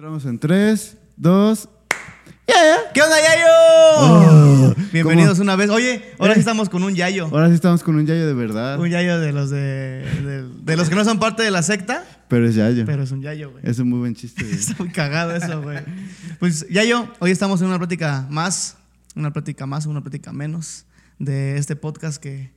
Entramos en 3, 2. ¿Qué onda, Yayo? Oh, Bienvenidos ¿cómo? una vez. Oye, ahora Eh. sí estamos con un Yayo. Ahora sí estamos con un Yayo de verdad. Un Yayo de los de, de, de los que no son parte de la secta, Pero es Yayo. pero es un Yayo, güey. Es un muy buen chiste. güey. Está muy cagado eso, güey. Pues Yayo, hoy estamos en una plática más, una plática más, una plática menos de este podcast que,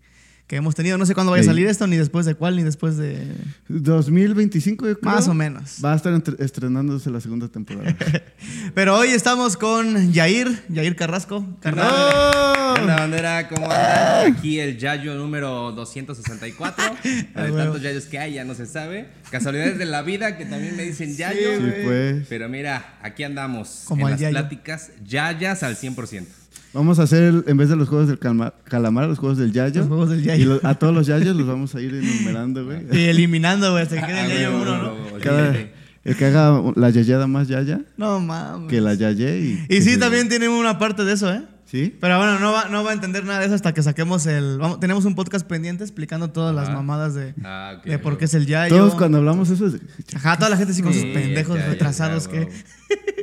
que hemos tenido. No sé cuándo vaya a salir esto, ni después de cuál, ni después de... 2025, yo creo. Más o menos. Va a estar estrenándose la segunda temporada. Pero hoy estamos con Yair, Yair Carrasco. Carnal. ¡Oh! ¿Qué onda, bandera? ¿Cómo andan? Aquí el Yayo número 264. Ah, De huevo. tantos Yayos que hay, ya no se sabe. Casualidades de la vida que también me dicen Yayo. Sí, pues. Pero mira, aquí andamos. Como en las Yayo. pláticas Yayas al 100%. Vamos a hacer, en vez de los juegos del calma- calamar, los juegos del Yayo. Los juegos del Yayo. Y lo- a todos los Yayos los vamos a ir enumerando, güey. Y eliminando, güey, hasta que quede el Ah, Yayo uno, ¿no? Cada- el que haga la yayada más Yaya No mames. que la Yaye. Y, Y sí, también tiene una parte de eso, ¿eh? ¿Sí? Pero bueno, no va, no va a entender nada de eso hasta que saquemos el. vamos- tenemos un podcast pendiente explicando todas las Ajá. mamadas de, Ah, de por qué es el yayo. Todos cuando hablamos eso es... Ajá, toda la gente así con sus pendejos ya, ya, retrasados ya, que.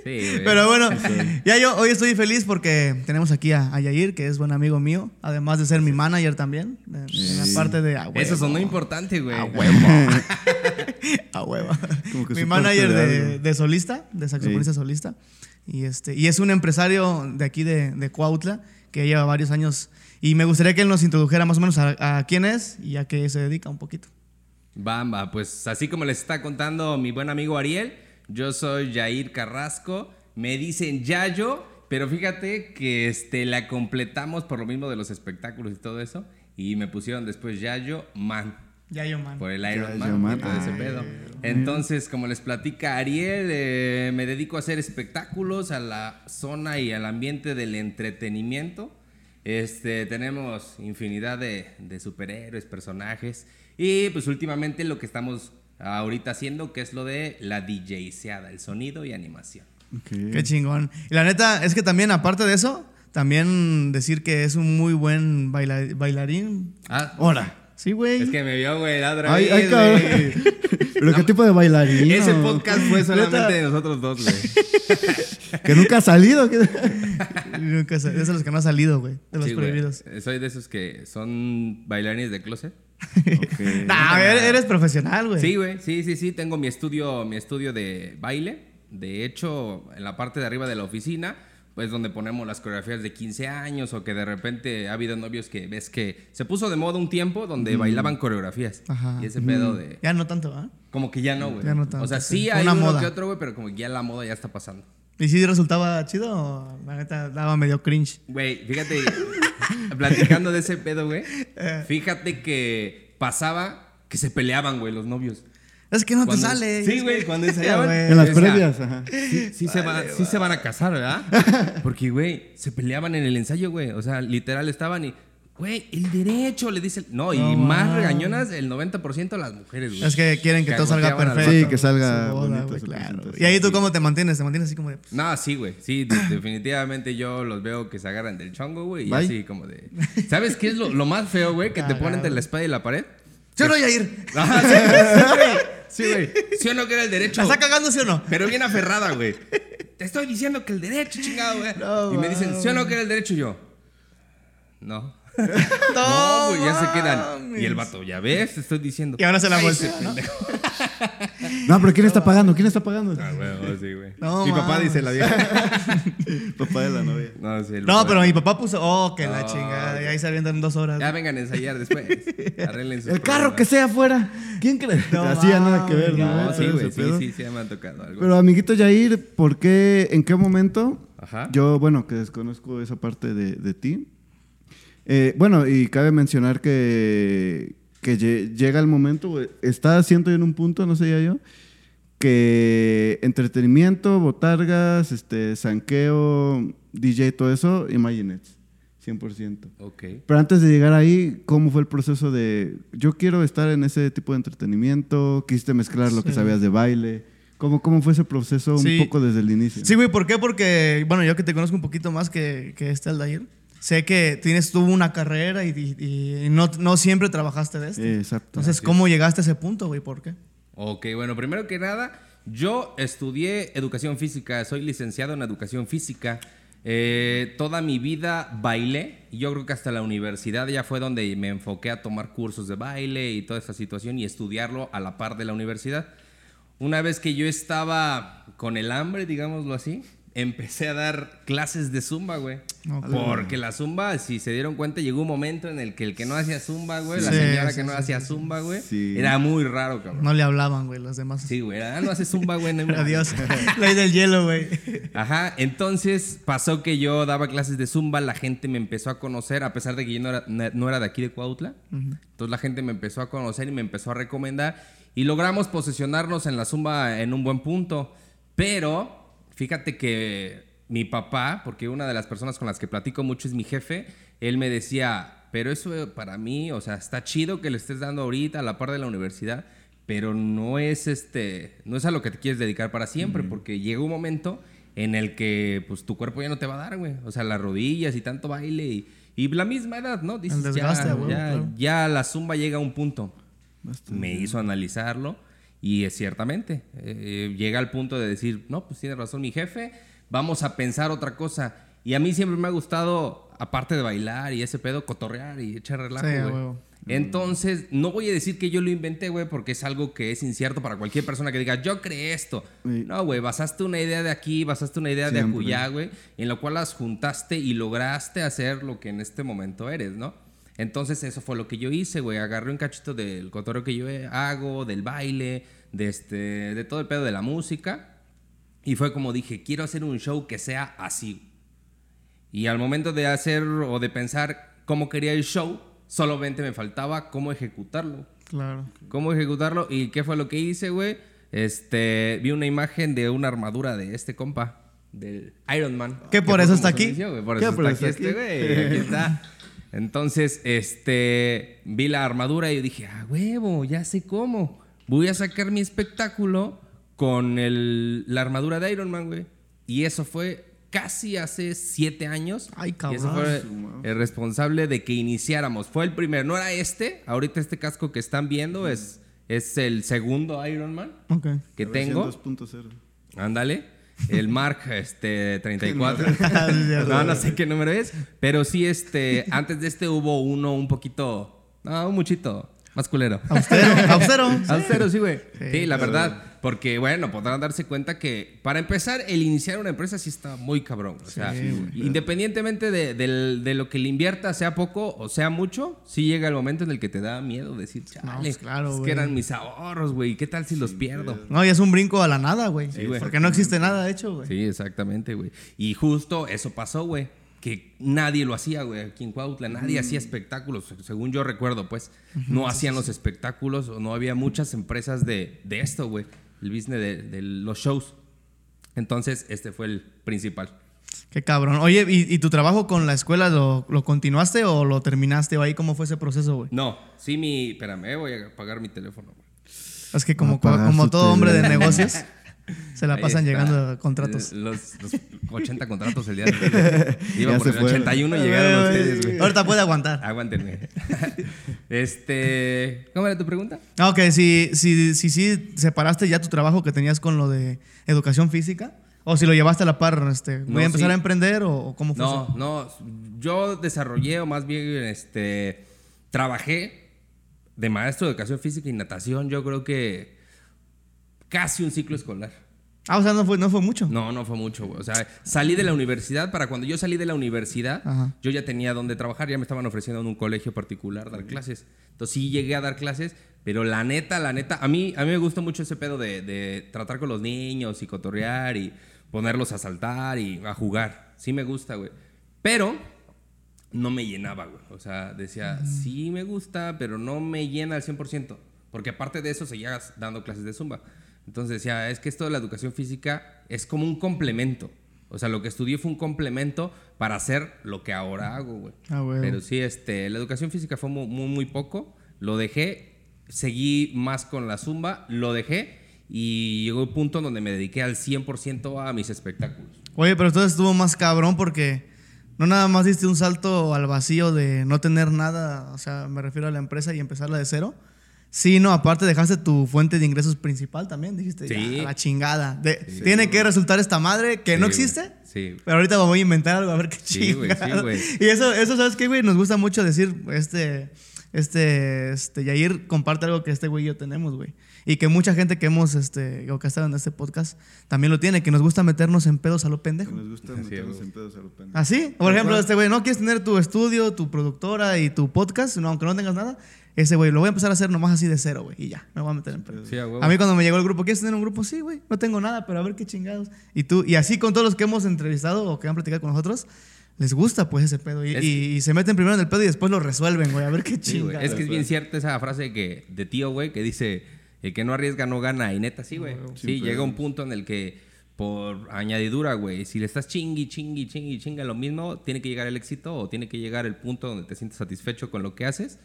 Sí. Pero bueno, Yayo, hoy estoy feliz porque tenemos aquí a, a Yair, que es buen amigo mío, además de ser mi manager también. En, la parte de. A huevo, Eso sonó importante, güey. A huevo. a huevo. Como que Mi manager de solista, de saxofonista solista. Y, este, y es un empresario de aquí de, de Cuautla que lleva varios años. Y me gustaría que él nos introdujera más o menos a, a quién es y a qué se dedica un poquito. Bamba, pues así como les está contando mi buen amigo Ariel, yo soy Jair Carrasco, me dicen Yayo, pero fíjate que este, la completamos por lo mismo de los espectáculos y todo eso, y me pusieron después Yayo Man, Yayo, man. por el Iron Yayo Man, Man. ese pedo. Entonces, como les platica Ariel, eh, me dedico a hacer espectáculos a la zona y al ambiente del entretenimiento. Este, tenemos infinidad de, de superhéroes, personajes. Y pues últimamente lo que estamos ahorita haciendo, que es lo de la DJseada, el sonido y animación. Qué chingón. Y la neta es que también, aparte de eso, también decir que es un muy buen baila- bailarín. Ah, Ahora. Sí, güey. es que me vio, güey, la otra Ay, vez, ay, cabrón. ¿Pero qué tipo de bailarín? Ese podcast fue solamente de nosotros dos, güey. Que nunca ha salido. Nunca sé, Es de los que no ha salido, güey. De los Sí, prohibidos. Soy de esos que son bailarines de closet. Ok. Nah, eres, eres profesional, güey. Sí, güey, sí, sí, sí, tengo mi estudio, mi estudio de baile. De hecho, en la parte de arriba de la oficina, pues donde ponemos las coreografías de 15 años o que de repente ha habido novios que ves que se puso de moda un tiempo donde bailaban coreografías. Ajá. Y ese pedo de... Ya no tanto, ¿ah? Como que ya no, güey. Ya no tanto, o sea, sí. sí hay Una uno moda. que otro, güey, pero como que ya la moda ya está pasando. ¿Y si resultaba chido o la neta daba medio cringe? Güey, fíjate, platicando de ese pedo, güey, Eh. fíjate que pasaba que se peleaban, güey, los novios. Es que no Cuando- te sale. Sí, güey, cuando Ya, ensayaban. güey. En las previas, ajá. Sí, sí se, va- sí se van a casar, ¿verdad? Porque, güey, se peleaban en el ensayo, güey. O sea, literal estaban y, güey, el derecho, le dicen. No, y No, más mames. regañonas, el 90% las mujeres, güey. Es que quieren que todo salga perfecto. Sí, que salga boda, bonito claro. Y ahí tú cómo te mantienes? Te mantienes así como de... pues, No, sí, güey. Sí, de- definitivamente yo los veo que se agarran del chongo, güey. Y así como de. ¿Sabes qué es lo, lo más feo, güey? Que te ponen entre la espada y la pared. Yo no voy a ir. Ajá, sí, sí. Sí, güey. ¿Sí o no que era el derecho? ¿La está cagando, sí o no? Pero bien aferrada, güey. Te estoy diciendo que el derecho, chingado, güey. No, y me dicen. ¿sí o no que era el derecho? Y yo, no. No, No, güey, ya se quedan. Y el vato, ya ves, te estoy diciendo. Y ahora se la ¿no? No, pero ¿quién está pagando? ¿Quién está pagando? Ah, güey, sí, güey. No, mi papá dice la vieja. Papá de la novia. No, sí, el No, papá pero de- mi papá puso... Oh, que la chingada. Y ahí se avientan dos horas. Ya vengan a ensayar después. Arreglen sus El carro que sea afuera. ¿Quién cree? No Así ya nada que ver, ¿no? No, sí, güey, sí, sí, sí, me han tocado algo. Pero amiguito Jair, ¿por qué, en qué momento? Ajá. Yo, bueno, que desconozco esa parte de, de ti. Eh, bueno, y cabe mencionar que, que lle- llega el momento, está siento en un punto, no sé ya yo, que entretenimiento, botargas, este, sanqueo, DJ, todo eso, Imaginets, 100%. Ok. Pero antes de llegar ahí, ¿cómo fue el proceso de yo quiero estar en ese tipo de entretenimiento? ¿Quisiste mezclar lo que sabías de baile? ¿Cómo, cómo fue ese proceso Sí. un poco desde el inicio? Sí, güey, ¿por qué? Porque, bueno, yo que te conozco un poquito más que, que este Aldair, sé que tienes tú una carrera y, y- y no, no siempre trabajaste de esto. Exacto. Entonces, ¿cómo llegaste a ese punto, güey? ¿Por qué? Ok, bueno, primero que nada, Yo estudié educación física, soy licenciado en educación física. Eh, toda mi vida bailé y yo creo que hasta la universidad ya fue donde me enfoqué a tomar cursos de baile y toda esta situación y estudiarlo a la par de la universidad. Una vez que yo estaba con el hambre, digámoslo así, empecé a dar clases de zumba, güey. Porque la zumba, si se dieron cuenta, llegó un momento en el que el que no hacía zumba, güey, la señora sí, que no sí, hacía sí. zumba, güey, Sí. era muy raro, cabrón. No le hablaban, güey, los demás. Sí, güey, ah, no hace zumba, güey. no Adiós. Ley del hielo, güey. Ajá, entonces pasó que yo daba clases de zumba, la gente me empezó a conocer, a pesar de que yo no era, no era de aquí de Cuautla. Entonces la gente me empezó a conocer y me empezó a recomendar y logramos posicionarnos en la zumba en un buen punto. Pero fíjate que mi papá, porque una de las personas con las que platico mucho es mi jefe, él me decía, pero eso para mí, o sea, está chido que le estés dando ahorita a la par de la universidad, pero no es este, no es a lo que te quieres dedicar para siempre, porque llega un momento en el que pues tu cuerpo ya no te va a dar, güey. O sea, las rodillas y tanto baile y, y la misma edad, ¿no? Dices, desgaste, ya, ya, ya la zumba llega a un punto. Bastante. Me hizo analizarlo y es ciertamente, eh, llega al punto de decir, no, pues tiene razón mi jefe, vamos a pensar otra cosa. Y a mí siempre me ha gustado, aparte de bailar y ese pedo, cotorrear y echar relajo, Sí, güey. Entonces, no voy a decir que yo lo inventé, güey, porque es algo que es incierto para cualquier persona que diga, yo creé esto. Sí. No, güey, basaste una idea de aquí, basaste una idea de acullá, güey, en lo cual las juntaste y lograste hacer lo que en este momento eres, ¿no? Entonces, eso fue lo que yo hice, güey. Agarré un cachito del cotorreo que yo hago, del baile, de, este, de todo el pedo de la música. Y fue como dije, quiero hacer un show que sea así. Y al momento de hacer o de pensar cómo quería el show, solamente me faltaba cómo ejecutarlo. Claro. ¿Cómo ejecutarlo? ¿Y qué fue lo que hice, güey? Este, vi una imagen de una armadura de este compa, del Iron Man. ¿Qué por fue eso como está se aquí? Por ¿Qué eso por está aquí eso este, aquí? güey. Aquí está. Entonces, este, vi la armadura y yo dije, ah, huevo, ya sé cómo. Voy a sacar mi espectáculo con el- la armadura de Iron Man, güey. Y eso fue casi hace siete años. Ay, Y eso cabrón. fue el responsable de que iniciáramos. Fue el primero, no era este. Ahorita este casco que están viendo es, es el segundo Iron Man Ok. que tengo. 2.0. Ándale. El Mark este, 34. Ah, no, no sé qué número es. Pero sí, este, antes de este hubo uno un poquito. No, un muchito. Más culero. Austero. Austero. Austero, sí, güey. Sí, Sí, la verdad. Porque, bueno, podrán darse cuenta que, para empezar, el iniciar una empresa sí está muy cabrón. O sea, Sí, independientemente de, del- de lo que le invierta, sea poco o sea mucho, sí llega el momento en el que te da miedo decir, chale, pues claro, es que eran mis ahorros, güey. ¿Qué tal si los pierdo? No, y es un brinco a la nada, güey. Sí. Porque no existe nada hecho, güey. Sí, exactamente, güey. Y justo eso pasó, güey. Que nadie lo hacía, güey. Aquí en Cuautla nadie hacía espectáculos, según yo recuerdo, pues. No hacían los espectáculos o no había muchas empresas de, de esto, güey. El business de, de los shows. Entonces, este fue el principal. Qué cabrón. Oye, ¿y, y tu trabajo con la escuela lo, lo continuaste o lo terminaste? ¿O ahí cómo fue ese proceso, güey? No, sí, mi. Espérame, voy a apagar mi teléfono, güey. Es que como, como todo hombre de negocios, se la Ahí pasan está. llegando contratos. Eh, Los, los 80 contratos el día de hoy. Iba Ya por el fueron. 81 y llegaron ustedes, güey. Ahorita puede aguantar. Aguántenme. este. ¿Cómo era tu pregunta? No, que si, si, si, si separaste ya tu trabajo que tenías con lo de educación física, o si lo llevaste a la par, este, ¿voy No, a empezar sí. a emprender o, o cómo fue No, eso? no. Yo desarrollé, o más bien, este. Trabajé de maestro de educación física y natación. Yo creo que casi un ciclo escolar. Ah, o sea, no fue, no fue mucho. No, no fue mucho, güey. O sea, salí de la universidad. Para cuando yo salí de la universidad, Ajá. yo ya tenía donde trabajar. Ya me estaban ofreciendo en un colegio particular dar clases. Entonces sí llegué a dar clases. Pero la neta, la neta, a mí, a mí me gusta mucho ese pedo de, de tratar con los niños y cotorrear y ponerlos a saltar y a jugar. Sí me gusta, güey. Pero no me llenaba, güey. O sea, decía, sí me gusta, pero no me llena al 100%. Porque aparte de eso, seguía dando clases de zumba. Entonces decía, es que esto de la educación física es como un complemento. O sea, lo que estudié fue un complemento para hacer lo que ahora hago, güey. Ah, güey. Pero sí, este, la educación física fue muy, muy, muy poco. Lo dejé, seguí más con la zumba, lo dejé y llegó un punto donde me dediqué al 100% a mis espectáculos. Oye, pero entonces estuvo más cabrón porque no nada más diste un salto al vacío de no tener nada, o sea, me refiero a la empresa y empezarla de cero, Sí, no, aparte dejaste tu fuente de ingresos principal también, dijiste, Sí. ya, la chingada. De- tiene que resultar esta madre que no existe. Sí. Pero ahorita voy a inventar algo a ver qué Sí, güey, sí, chingada. güey. Y eso, eso, ¿sabes qué, güey? Nos gusta mucho decir, este, este, este, Yair comparte algo que este güey y yo tenemos, güey. Y que mucha gente que hemos, este, o que ha estado en este podcast también lo tiene, que nos gusta meternos en pedos a lo pendejo. Nos gusta Así meternos es, en pedos a lo pendejo. ¿Así? Por ejemplo, este güey, ¿no quieres tener tu estudio, tu productora y tu podcast? No, aunque no tengas nada. Ese güey, lo voy a empezar a hacer nomás así de cero, güey. Y ya, me voy a meter en pedos. Sí, a. A mí cuando me llegó el grupo, ¿quieres tener un grupo? Sí, güey, no tengo nada, pero a ver qué chingados. Y tú, y así con todos los que hemos entrevistado o que han platicado con nosotros, les gusta pues ese pedo. Y, Es- y- y se meten primero en el pedo y después lo resuelven, güey, a ver qué Sí, chingados. Es que es bien cierta esa frase que, de tío, güey, que dice, el que no arriesga no gana. Y neta, sí, güey. Sí, Siempre. llega un punto en el que, por añadidura, güey, si le estás chingui, chingui, chingui, chinga lo mismo, tiene que llegar el éxito o tiene que llegar el punto donde te sientes satisfecho con lo que haces.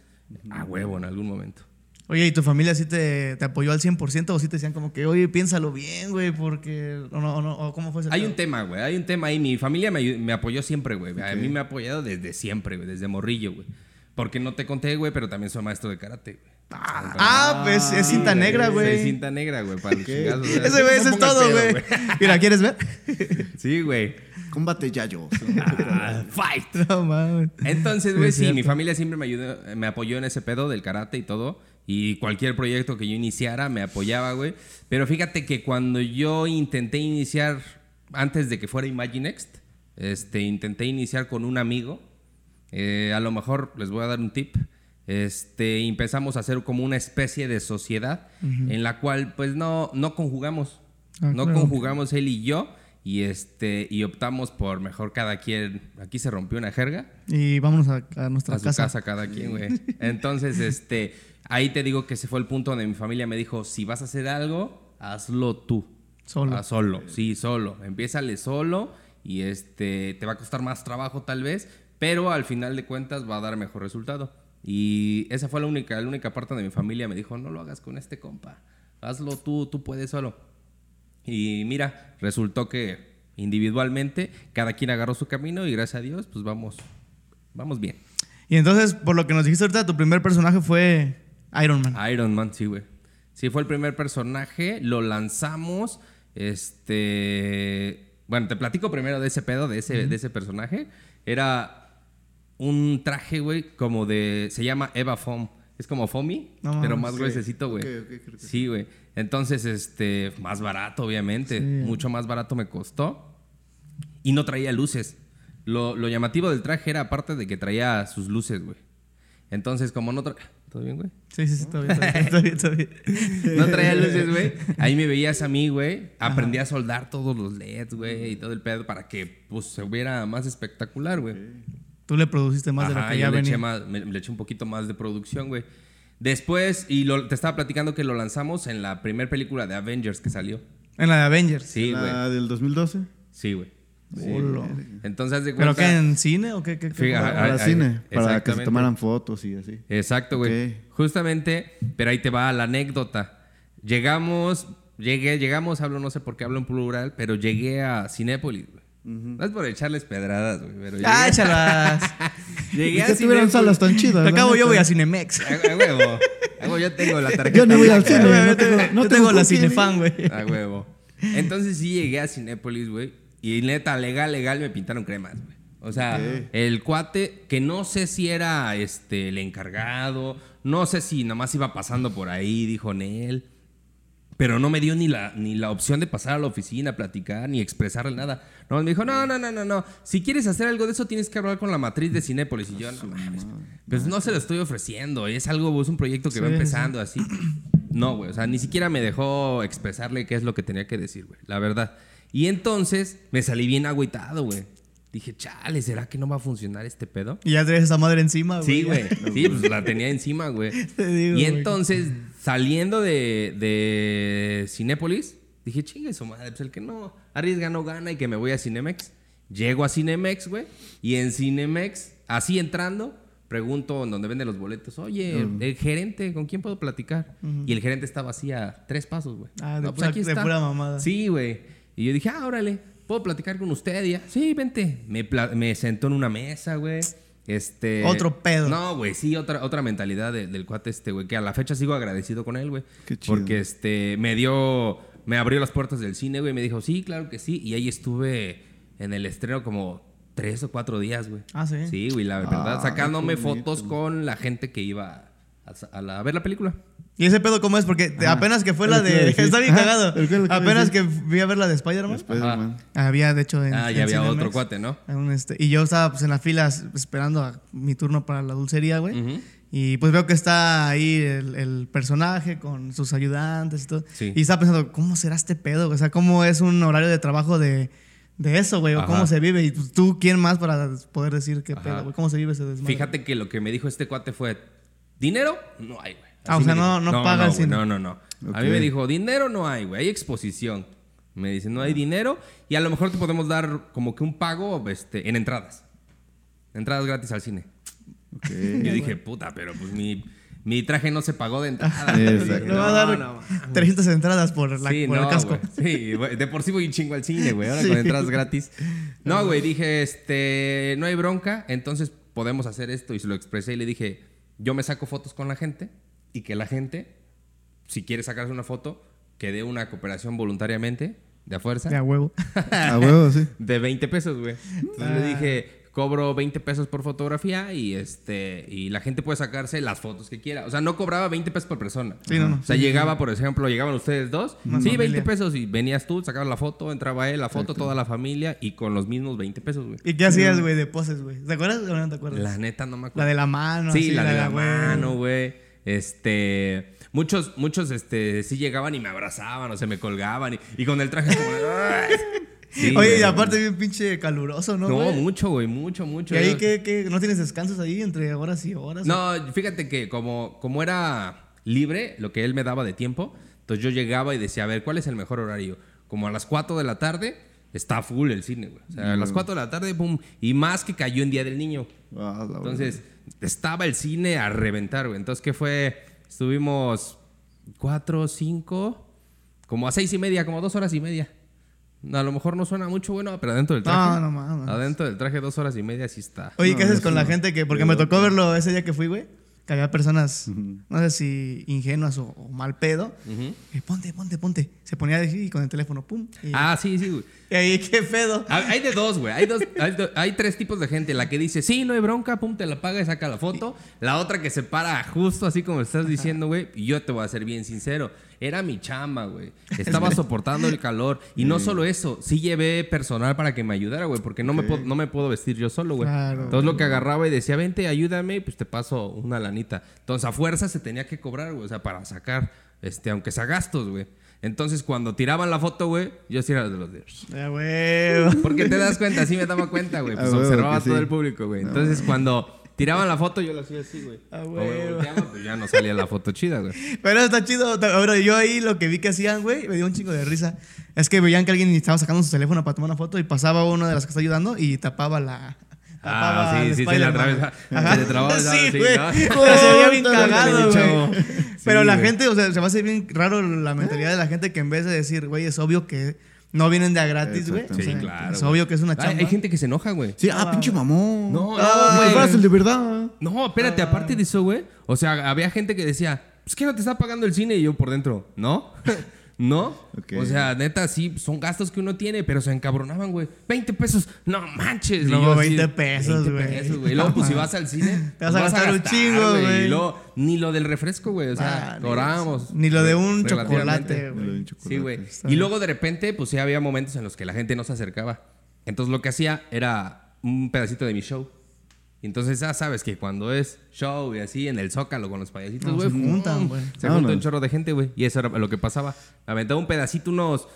A huevo en algún momento. Oye, ¿y tu familia sí te, te apoyó al 100% o sí te decían como que, oye, piénsalo bien, güey, porque... O, no, o, no, o cómo fue ese Hay pedo? un tema, güey. Hay un tema ahí. Mi familia me, me apoyó siempre, güey. A mí me ha apoyado desde siempre, güey. Desde morrillo, güey. Porque no te conté, güey, pero también soy maestro de karate, güey. Ah, pues es cinta negra, güey. cinta negra, güey, para los chingazos. o sea, Ese güey, no eso es todo, pedo, güey. Mira, ¿quieres ver? Sí, güey. Combate Yayo. Fight. No mames. Entonces, güey, sí, mi familia siempre me ayudó, me apoyó en ese pedo del karate y todo. Y cualquier proyecto que yo iniciara me apoyaba, güey. Pero fíjate que cuando yo intenté iniciar, antes de que fuera Imaginext, este, intenté iniciar con un amigo. Eh, a lo mejor les voy a dar un tip. Este, empezamos a hacer como una especie de sociedad en la cual, pues, no, no conjugamos. Ah, no claro. conjugamos él y yo. Y este, y optamos por mejor cada quien. Aquí se rompió una jerga Y vámonos a, a nuestra a su casa. casa. cada quien, güey. Entonces, este, ahí te digo que ese fue el punto donde mi familia me dijo, si vas a hacer algo, hazlo tú. Solo. Ah, solo, sí, solo. Empiézale solo y este, te va a costar más trabajo tal vez, pero al final de cuentas va a dar mejor resultado. Y esa fue la única, la única parte de mi familia me dijo, no lo hagas con este compa, hazlo tú, tú puedes solo. Y mira, resultó que individualmente cada quien agarró su camino y gracias a Dios, pues vamos, vamos bien. Y entonces, por lo que nos dijiste ahorita, tu primer personaje fue Iron Man. Iron Man, sí, güey. Sí, fue el primer personaje, lo lanzamos, este... Bueno, te platico primero de ese pedo, de ese, de ese personaje. Era un traje, güey, como de... Se llama Eva Foam. Es como Foamy, No pero más gruesecito, güey. Sí, güey. Entonces, este... Más barato, obviamente. Sí. Mucho más barato me costó. Y no traía luces. Lo, lo llamativo del traje era aparte de que traía sus luces, güey. Entonces, como no traía... ¿Todo bien, güey? Sí, sí, sí, está bien, está bien, está bien. No traía luces, güey. Ahí me veías a mí, güey. Aprendí a soldar todos los LEDs, güey, y todo el pedo para que pues se viera más espectacular, güey. Tú le produciste más de lo Ajá, que ya le eché, venía. más, me- le eché un poquito más de producción, güey. Después, y lo- te estaba platicando que lo lanzamos en la primera película de Avengers que salió. En la de Avengers. Sí, güey. La del 2012. Sí, güey. Hola. Entonces, de ¿Pero qué? ¿En cine o qué? qué, qué- Para cine. Para que se tomaran fotos y así. Exacto, güey. Justamente, pero ahí te va la anécdota. Llegamos, llegué, llegamos, hablo, no sé por qué hablo en plural, pero llegué a Cinépolis, güey. No es por echarles pedradas, güey, pero llegué, ¡Ah, échalas! llegué que tuvieron salas tan chidas. Al la cabo yo voy a Cinemex. A, a huevo. A huevo, yo tengo la tarjeta. Yo ni voy al cine. Yo no tengo- no yo tengo tengo la. Cinefan, güey. A huevo. Entonces sí llegué a Cinépolis, güey. Y neta, legal, legal, me pintaron cremas, güey. O sea, el cuate, que no sé si era este, el encargado, no sé si nada más iba pasando por ahí, dijo Nel. Pero no me dio ni la, ni la opción de pasar a la oficina, platicar, ni expresarle nada. No, me dijo, no, no, no, no, no. Si quieres hacer algo de eso, tienes que hablar con la matriz de Cinépolis. Y yo, no mames. Pues no se lo estoy ofreciendo. Es algo, es un proyecto que va Sí, empezando así. No, güey. O sea, ni siquiera me dejó expresarle qué es lo que tenía que decir, güey. La verdad. Y entonces me salí bien agüitado, güey. Dije, chale, ¿será que no va a funcionar este pedo? Y ya traes esa madre encima, güey. Sí, güey. Sí, pues la tenía encima, güey. Te digo, Y güey. Saliendo de, de Cinépolis, dije, chingue su madre, pues el que no arriesga no gana y que me voy a Cinemex. Llego a Cinemex, güey. Y en Cinemex, así entrando, pregunto en donde venden los boletos, oye, el gerente, ¿con quién puedo platicar? Y el gerente estaba así a tres pasos, güey. Ah, de No, pura- de pura mamada. Sí, güey. Y yo dije, ah, órale, ¿puedo platicar con usted? Y ya, sí, vente. Me, me sentó en una mesa, güey. Este. Otro pedo. No, güey, sí, otra, otra mentalidad de- del cuate este, güey. Que a la fecha sigo agradecido con él, güey. Qué chido. Porque este, me dio. Me abrió las puertas del cine, güey. Me dijo, sí, claro que sí. Y ahí estuve en el estreno como tres o cuatro días, güey. Ah, sí. Sí, güey, la verdad. Ah, sacándome fotos con la gente que iba a, a la- a ver la película. ¿Y ese pedo cómo es? Porque apenas que fue la de... Está bien cagado. que Apenas que fui a ver la de Spider-Man. Spider-Man. Había, de hecho, en ah, en ya había Cinemex, otro cuate, ¿no? un, este, y yo estaba pues, en la fila s- esperando a mi turno para la dulcería, güey. Y pues veo que está ahí el, el personaje con sus ayudantes y todo. Sí. Y estaba pensando, ¿cómo será este pedo? O sea, ¿cómo es un horario de trabajo de, de eso, güey? O cómo se vive. Y pues, tú, ¿quién más para poder decir qué Ajá. pedo, güey? ¿Cómo se vive ese desmadre? Fíjate que lo que me dijo este cuate fue: ¿dinero? No hay, güey. Ah, o sea, no- dijo. no paga el cine. No, no, no. A mí me dijo: dinero no hay, güey. Hay exposición. Me dice: no hay dinero y a lo mejor te podemos dar como que un pago este, en entradas. Entradas gratis al cine. Ok. Yo dije: puta, pero pues mi, mi traje no se pagó de entrada. Exacto. Le va a dar No, no, 300 entradas por, la, sí, por no, el casco. Sí, de por sí voy un chingo al cine, güey. Ahora Sí. con entradas gratis. No, güey, dije, este, no hay bronca, entonces podemos hacer esto. Y se lo expresé y le dije, yo me saco fotos con la gente y que la gente, si quiere sacarse una foto, que dé una cooperación voluntariamente, de a fuerza, De a huevo. A huevo, sí. de 20 pesos, güey. Entonces Ah. le dije, cobro 20 pesos por fotografía y este y la gente puede sacarse las fotos que quiera. O sea, no cobraba 20 pesos por persona. Sí, no, no. O sea, llegaba, por ejemplo, llegaban ustedes dos, Una sí, familia. 20 pesos y venías tú, sacabas la foto, entraba él, la foto, toda la familia y con los mismos 20 pesos, güey. ¿Y qué hacías, güey, de poses, güey? ¿Te acuerdas o no te acuerdas? La neta no me La acuerdo. de la mano. Sí, así, la de la mano, güey. Este, muchos, muchos, este, sí llegaban y me abrazaban o se me colgaban y, y con el traje como. Sí, Oye, güey. y aparte bien pinche caluroso, ¿no, No, güey? mucho, güey, mucho, mucho. ¿Y ahí qué, qué? ¿No tienes descansos ahí entre horas y horas? No, fíjate que como, como era libre, lo que él me daba de tiempo, entonces yo llegaba y decía, a ver, ¿cuál es el mejor horario? Como a las 4 de la tarde, está full el cine, güey. O sea, a las 4 de la tarde, pum, y más que cayó en Día del Niño. Ah, la Entonces, estaba el cine a reventar, güey. Entonces, ¿qué fue? Estuvimos 4, 5, como a seis y media, como dos horas y media. A lo mejor no suena mucho bueno, pero adentro del traje. No, no mames. Adentro del traje, dos horas y media, sí está. Oye, No, ¿qué haces con la gente que.? Porque me tocó verlo ese día que fui, güey. Que había personas, no sé si ingenuas o, o mal pedo. Y ponte, ponte, ponte. Se ponía así con el teléfono, pum. Y, Ah, sí, sí, güey. y ahí, ¿qué pedo? Hay hay de dos, güey. Hay, dos, hay, do- hay tres tipos de gente. La que dice, sí, no hay bronca, pum, te la paga y saca la foto. La otra que se para justo así como estás diciendo, güey. Y yo te voy a ser bien sincero. Era mi chamba, güey. Estaba soportando el calor. Y no solo eso, sí llevé personal para que me ayudara, güey. Porque no, me, puedo- no me puedo vestir yo solo, güey. Claro. Entonces lo que agarraba y decía, vente, ayúdame, pues te paso una lanita. Entonces a fuerza se tenía que cobrar, güey. O sea, para sacar, este, aunque sea gastos, güey. Entonces cuando tiraban la foto, güey, yo sí era de los de... Ya, güey. Porque te das cuenta, sí me daba cuenta, güey. Pues A huevo observaba sí. todo el público, güey. Entonces, cuando tiraban la foto, yo lo hacía así, güey. A O me huevo. volteaba, pues ya no salía la foto chida, güey. Pero está chido. Ahora, yo ahí lo que vi que hacían, güey, me dio un chingo de risa. Es que veían que alguien estaba sacando su teléfono para tomar una foto y pasaba uno de las que está ayudando y tapaba la. Ah, sí, sí, se le Spider-Man. atravesa- Ajá. se le trababa, Sí, güey. se veía bien cagado, güey. Sí, Pero la güey. gente, o sea, se me hace bien raro la mentalidad de la gente que en vez de decir, güey, es obvio que no vienen de a gratis, güey. Sí, sea, claro. Es obvio que es una chamba. Hay, gente que se enoja, güey. Sí, ah, pinche mamón. No, Ah, no, güey. el de verdad. No, espérate, aparte de eso, güey. O sea, había gente que decía, pues que no te está pagando el cine y yo por dentro, ¿no? ¿No? O sea, neta, sí, son gastos que uno tiene, pero se encabronaban, güey. 20 pesos, no manches. Yo así, 20 pesos, 20 güey. pesos, güey. Y luego, pues si vas al cine, Te vas a pues, gastar un chingo, güey. Y luego, ni lo del refresco, güey. O sea, Ah, ni lo de un chocolate, güey. Sí, güey. Y luego de repente, pues sí había momentos en los que la gente no se acercaba. Entonces lo que hacía era un pedacito de mi show. Entonces ya sabes que cuando es show y así en el zócalo con los payasitos, No, güey. se juntan, güey. Se junta un chorro de gente, güey. Y eso era lo que pasaba. Aventaba un pedacito, unos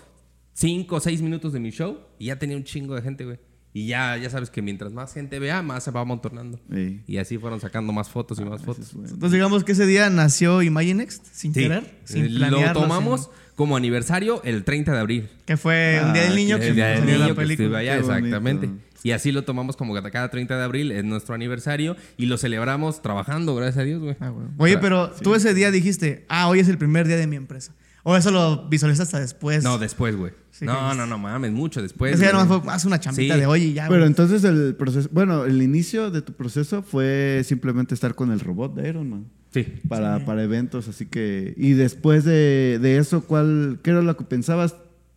5 o 6 minutos de mi show y ya tenía un chingo de gente, güey. Y ya, ya sabes que mientras más gente vea, más se va amontonando. Y así fueron sacando más fotos y más fotos. Entonces digamos que ese día nació Imaginext sin Sí. querer, sin Eh, planearlo. Lo tomamos sin- como aniversario el 30 de abril. Que fue un día del Ah, niño que que El día del salió la niño que película. allá, bonito. Y así lo tomamos como cada cada 30 de abril, es nuestro aniversario, y lo celebramos trabajando, gracias a Dios, güey. Ah, güey. Oye, pero tú ese día dijiste, ah, hoy es el primer día de mi empresa. ¿O eso lo visualizas hasta después? No, después, güey. Sí, no, que- no, no mames, mucho después. Eso ya nomás fue más una chambita Sí. de hoy y ya, Pero güey. entonces el proceso, bueno, el inicio de tu proceso fue simplemente estar con el robot de Iron Man. Sí. Para, para eventos, así que... Y después de, de eso, ¿cuál, ¿qué era lo que pensabas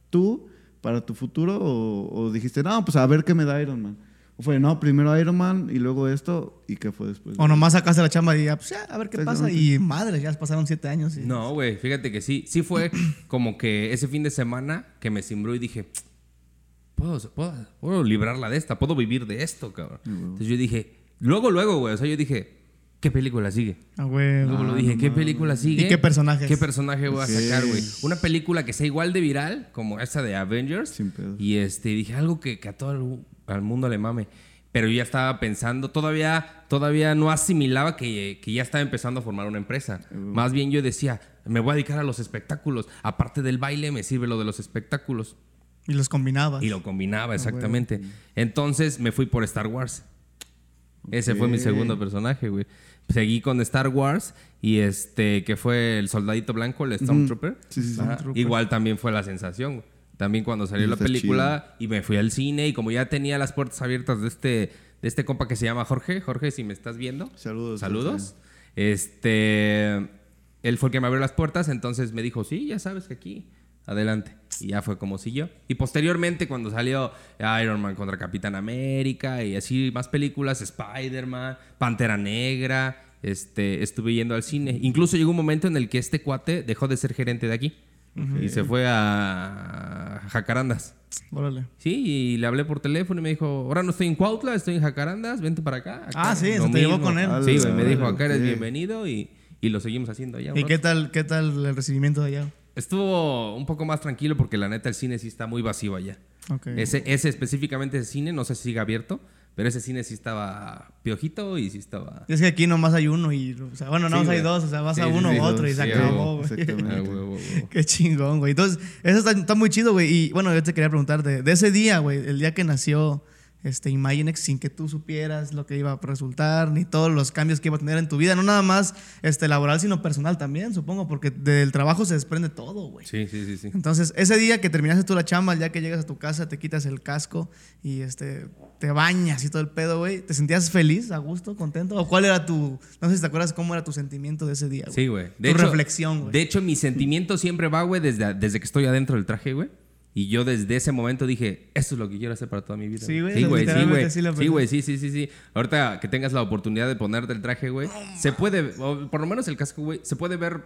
tú para tu futuro? O, o dijiste, no, pues a ver qué me da Iron Man? ¿O fue, no, primero Iron Man y luego esto? ¿Y qué fue después? O nomás sacaste la chamba y ya, pues ya, a ver qué pasa. Y madre, ya pasaron siete años. y- No, güey, fíjate que sí. Sí fue como que ese fin de semana que me cimbró y dije, puedo, puedo, puedo librarla de esta, puedo vivir de esto, cabrón. Entonces yo dije, luego, luego, güey, o sea, yo dije, ¿qué película sigue? Ah, güey. Luego lo dije, ¿qué película sigue? ¿Y qué personajes? ¿Qué personaje voy a sacar, güey? Una película que sea igual de viral como esta de Avengers. Sin pedo. Y este, dije algo que, que a todo el, al mundo le mame. Pero yo ya estaba pensando, todavía, todavía no asimilaba que, que ya estaba empezando a formar una empresa. Más bien yo decía, me voy a dedicar a los espectáculos. Aparte del baile, me sirve lo de los espectáculos. Y los combinabas. Y lo combinaba, exactamente. Entonces me fui por Star Wars. Ese fue mi segundo personaje, güey. Seguí con Star Wars y este, que fue el soldadito blanco, el Stormtrooper. Sí, sí, sí. Igual también fue la sensación. También cuando salió la película y me fui al cine y como ya tenía las puertas abiertas de este, de este compa que se llama Jorge, Jorge, si me estás viendo. Saludos. Saludos. Este, él fue el que me abrió las puertas, entonces me dijo, sí, ya sabes que aquí, adelante. Y ya fue como siguió. Y posteriormente, cuando salió Iron Man contra Capitán América y así más películas, Spider-Man, Pantera Negra, este, estuve yendo al cine. Incluso llegó un momento en el que este cuate dejó de ser gerente de aquí y se fue a Jacarandas. Órale. Sí, y le hablé por teléfono y me dijo, ahora no estoy en Cuautla, estoy en Jacarandas, vente para acá. Ah, sí, se te llevó con él. Sí, me dijo, acá eres bienvenido y, y lo seguimos haciendo allá. ¿Y rato. qué tal, qué tal el recibimiento de allá? Estuvo un poco más tranquilo porque la neta el cine sí está muy vacío allá. Ok. Ese, ese específicamente ese cine, no sé si sigue abierto, pero ese cine sí estaba piojito y sí estaba... Es que aquí nomás hay uno y, o sea, bueno, no Sí, hay dos, o sea, vas Sí, a uno sí, u otro y se acabó, güey. exactamente. Ah. Qué chingón, güey. Entonces, eso está, está muy chido, güey. Y bueno, yo te quería preguntar de, de ese día, güey, el día que nació este, Imaginex, sin que tú supieras lo que iba a resultar, ni todos los cambios que iba a tener en tu vida, no nada más este, laboral, sino personal también, supongo, porque del trabajo se desprende todo, güey. Sí, sí, sí, sí. Entonces, ese día que terminaste tú la chamba, el día que llegas a tu casa, te quitas el casco y este, te bañas y todo el pedo, güey, ¿te sentías feliz, a gusto, contento? ¿O cuál era tu, no sé si te acuerdas cómo era tu sentimiento de ese día, güey? Sí, güey. Tu reflexión, güey. De hecho, mi sentimiento siempre va, güey, desde, desde que estoy adentro del traje, güey. Y yo desde ese momento dije, esto es lo que quiero hacer para toda mi vida. Sí, güey, Sí, güey, sí, güey. sí güey, sí, sí, sí, sí. Ahorita que tengas la oportunidad de ponerte el traje, güey, se puede, o por lo menos el casco, güey, se puede ver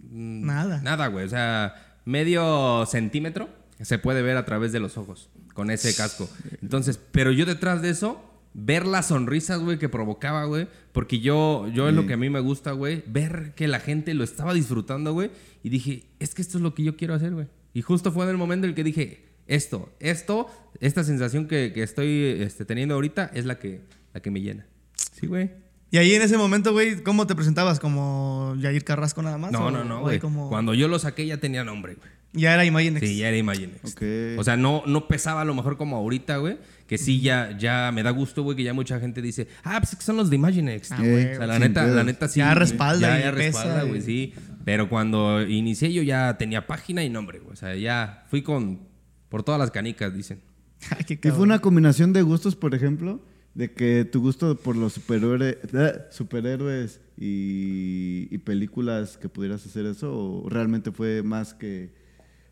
mm, Nada. Nada, güey. O sea, medio centímetro se puede ver a través de los ojos con ese casco. Entonces, pero yo detrás de eso, ver las sonrisas, güey, que provocaba, güey. Porque yo, yo es lo que a mí me gusta, güey. Ver que la gente lo estaba disfrutando, güey. Y dije, es que esto es lo que yo quiero hacer, güey. Y justo fue en el momento en el que dije, esto, esto, esta sensación que, que estoy este, teniendo ahorita es la que, la que me llena. Sí, güey. Y ahí en ese momento, güey, ¿cómo te presentabas? ¿Como Jair Carrasco nada más? No, ¿O- no, no, o güey. como- Cuando yo lo saqué ya tenía nombre, güey. Ya era Imaginex. Sí, ya era Imaginex. Ok. O sea, no, no pesaba a lo mejor como ahorita, güey. Que sí, ya, ya me da gusto, güey, que ya mucha gente dice, ah, pues es que son los de Imaginex. Ah, o güey, sea, la neta, la neta sí. Ya respalda Ya, ya respalda, y- güey, sí. Pero cuando inicié yo ya tenía página y nombre, güey. O sea, ya fui con, por todas las canicas, dicen. Ay, ¿Y fue una combinación de gustos, por ejemplo? De que tu gusto por los superhéroes, eh, superhéroes y, y películas que pudieras hacer eso, o realmente fue más que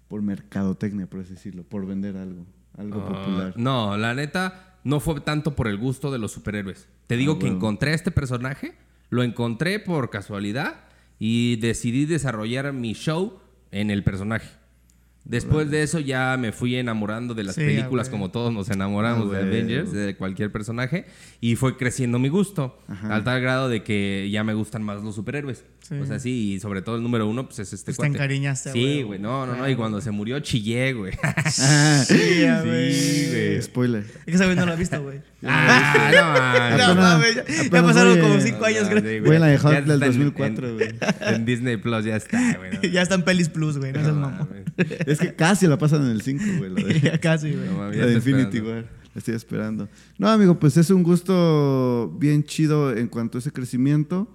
por mercadotecnia, por así decirlo, por vender algo, algo Ah, popular? No, la neta, no fue tanto por el gusto de los superhéroes. Te digo Ah, que bueno. encontré a este personaje, lo encontré por casualidad y decidí desarrollar mi show en el personaje. Después de eso ya me fui enamorando de las Sí, películas como todos nos enamoramos de. Avengers, de cualquier personaje, y fue creciendo mi gusto, Ajá. al tal grado de que ya me gustan más los superhéroes. Sí. O sea, sí, y sobre todo el número uno, pues es este Pues te encariñaste, Sí, güey. no, no, no, y cuando se murió chillé, güey. Sí, sí, güey. güey. Spoiler. Es que esa güey no lo ha visto, güey. Ah, no, mames. No ya, pasaron como cinco años, creo. sí, güey. La de Ya Hot está del en- 2004, en- güey. En Disney Plus ya está, güey. Ya está en Pelis Plus, güey. No seas No mamón. Es que casi la pasan en el 5, güey. la de- Ya casi, güey. No La de Infinity. War. La estoy esperando. No, amigo, pues es un gusto bien chido en cuanto a ese crecimiento.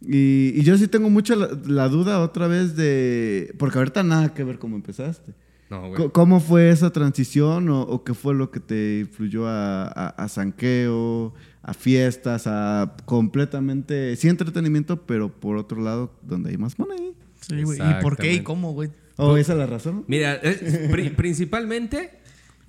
Y, y yo sí tengo mucha la, la duda otra vez de... Porque ahorita nada que ver cómo empezaste. No, güey. ¿Cómo fue esa transición o, o qué fue lo que te influyó a, a, a sanqueo, a fiestas, a completamente, sí entretenimiento, pero por otro lado, donde hay más money? Sí, güey. ¿Y por qué y cómo, güey? ¿O esa es la razón? Mira, eh, pri- principalmente,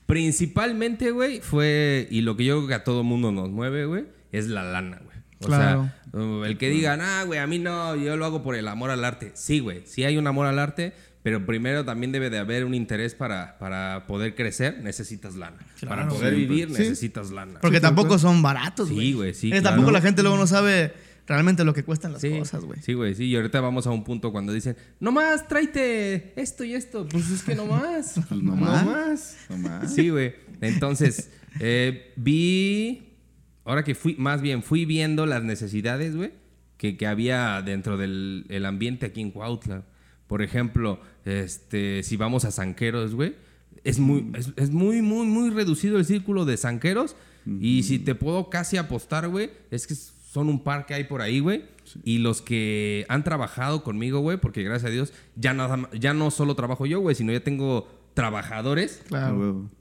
principalmente, güey, fue, y lo que yo creo que a todo mundo nos mueve, güey, es la lana, güey. O Claro. sea, uh, el que diga, ah, güey, a mí no, yo lo hago por el amor al arte. Sí, güey, sí hay un amor al arte, pero primero también debe de haber un interés para, para poder crecer, necesitas lana. Claro, para poder vivir, Sí. necesitas lana. Porque Sí, tampoco son baratos, Sí, güey. güey, sí, Eh, claro. Tampoco la gente luego no sabe realmente lo que cuestan las Sí, cosas, güey. Sí, güey, sí. Y ahorita vamos a un punto cuando dicen, nomás tráete esto y esto. Pues es que nomás. Pues nomás. Nomás. Nomás. Sí, güey. Entonces, eh, vi. Ahora que fui, más bien, fui viendo las necesidades, güey, que, que había dentro del el ambiente aquí en Cuautla. Por ejemplo, este, si vamos a zanqueros, güey, es muy, es, es muy, muy, muy reducido el círculo de zanqueros. Y si te puedo casi apostar, güey, es que son un par que hay por ahí, güey. Y los que han trabajado conmigo, güey, porque gracias a Dios ya, nada, ya no solo trabajo yo, güey, sino ya tengo trabajadores A Claro. huevo.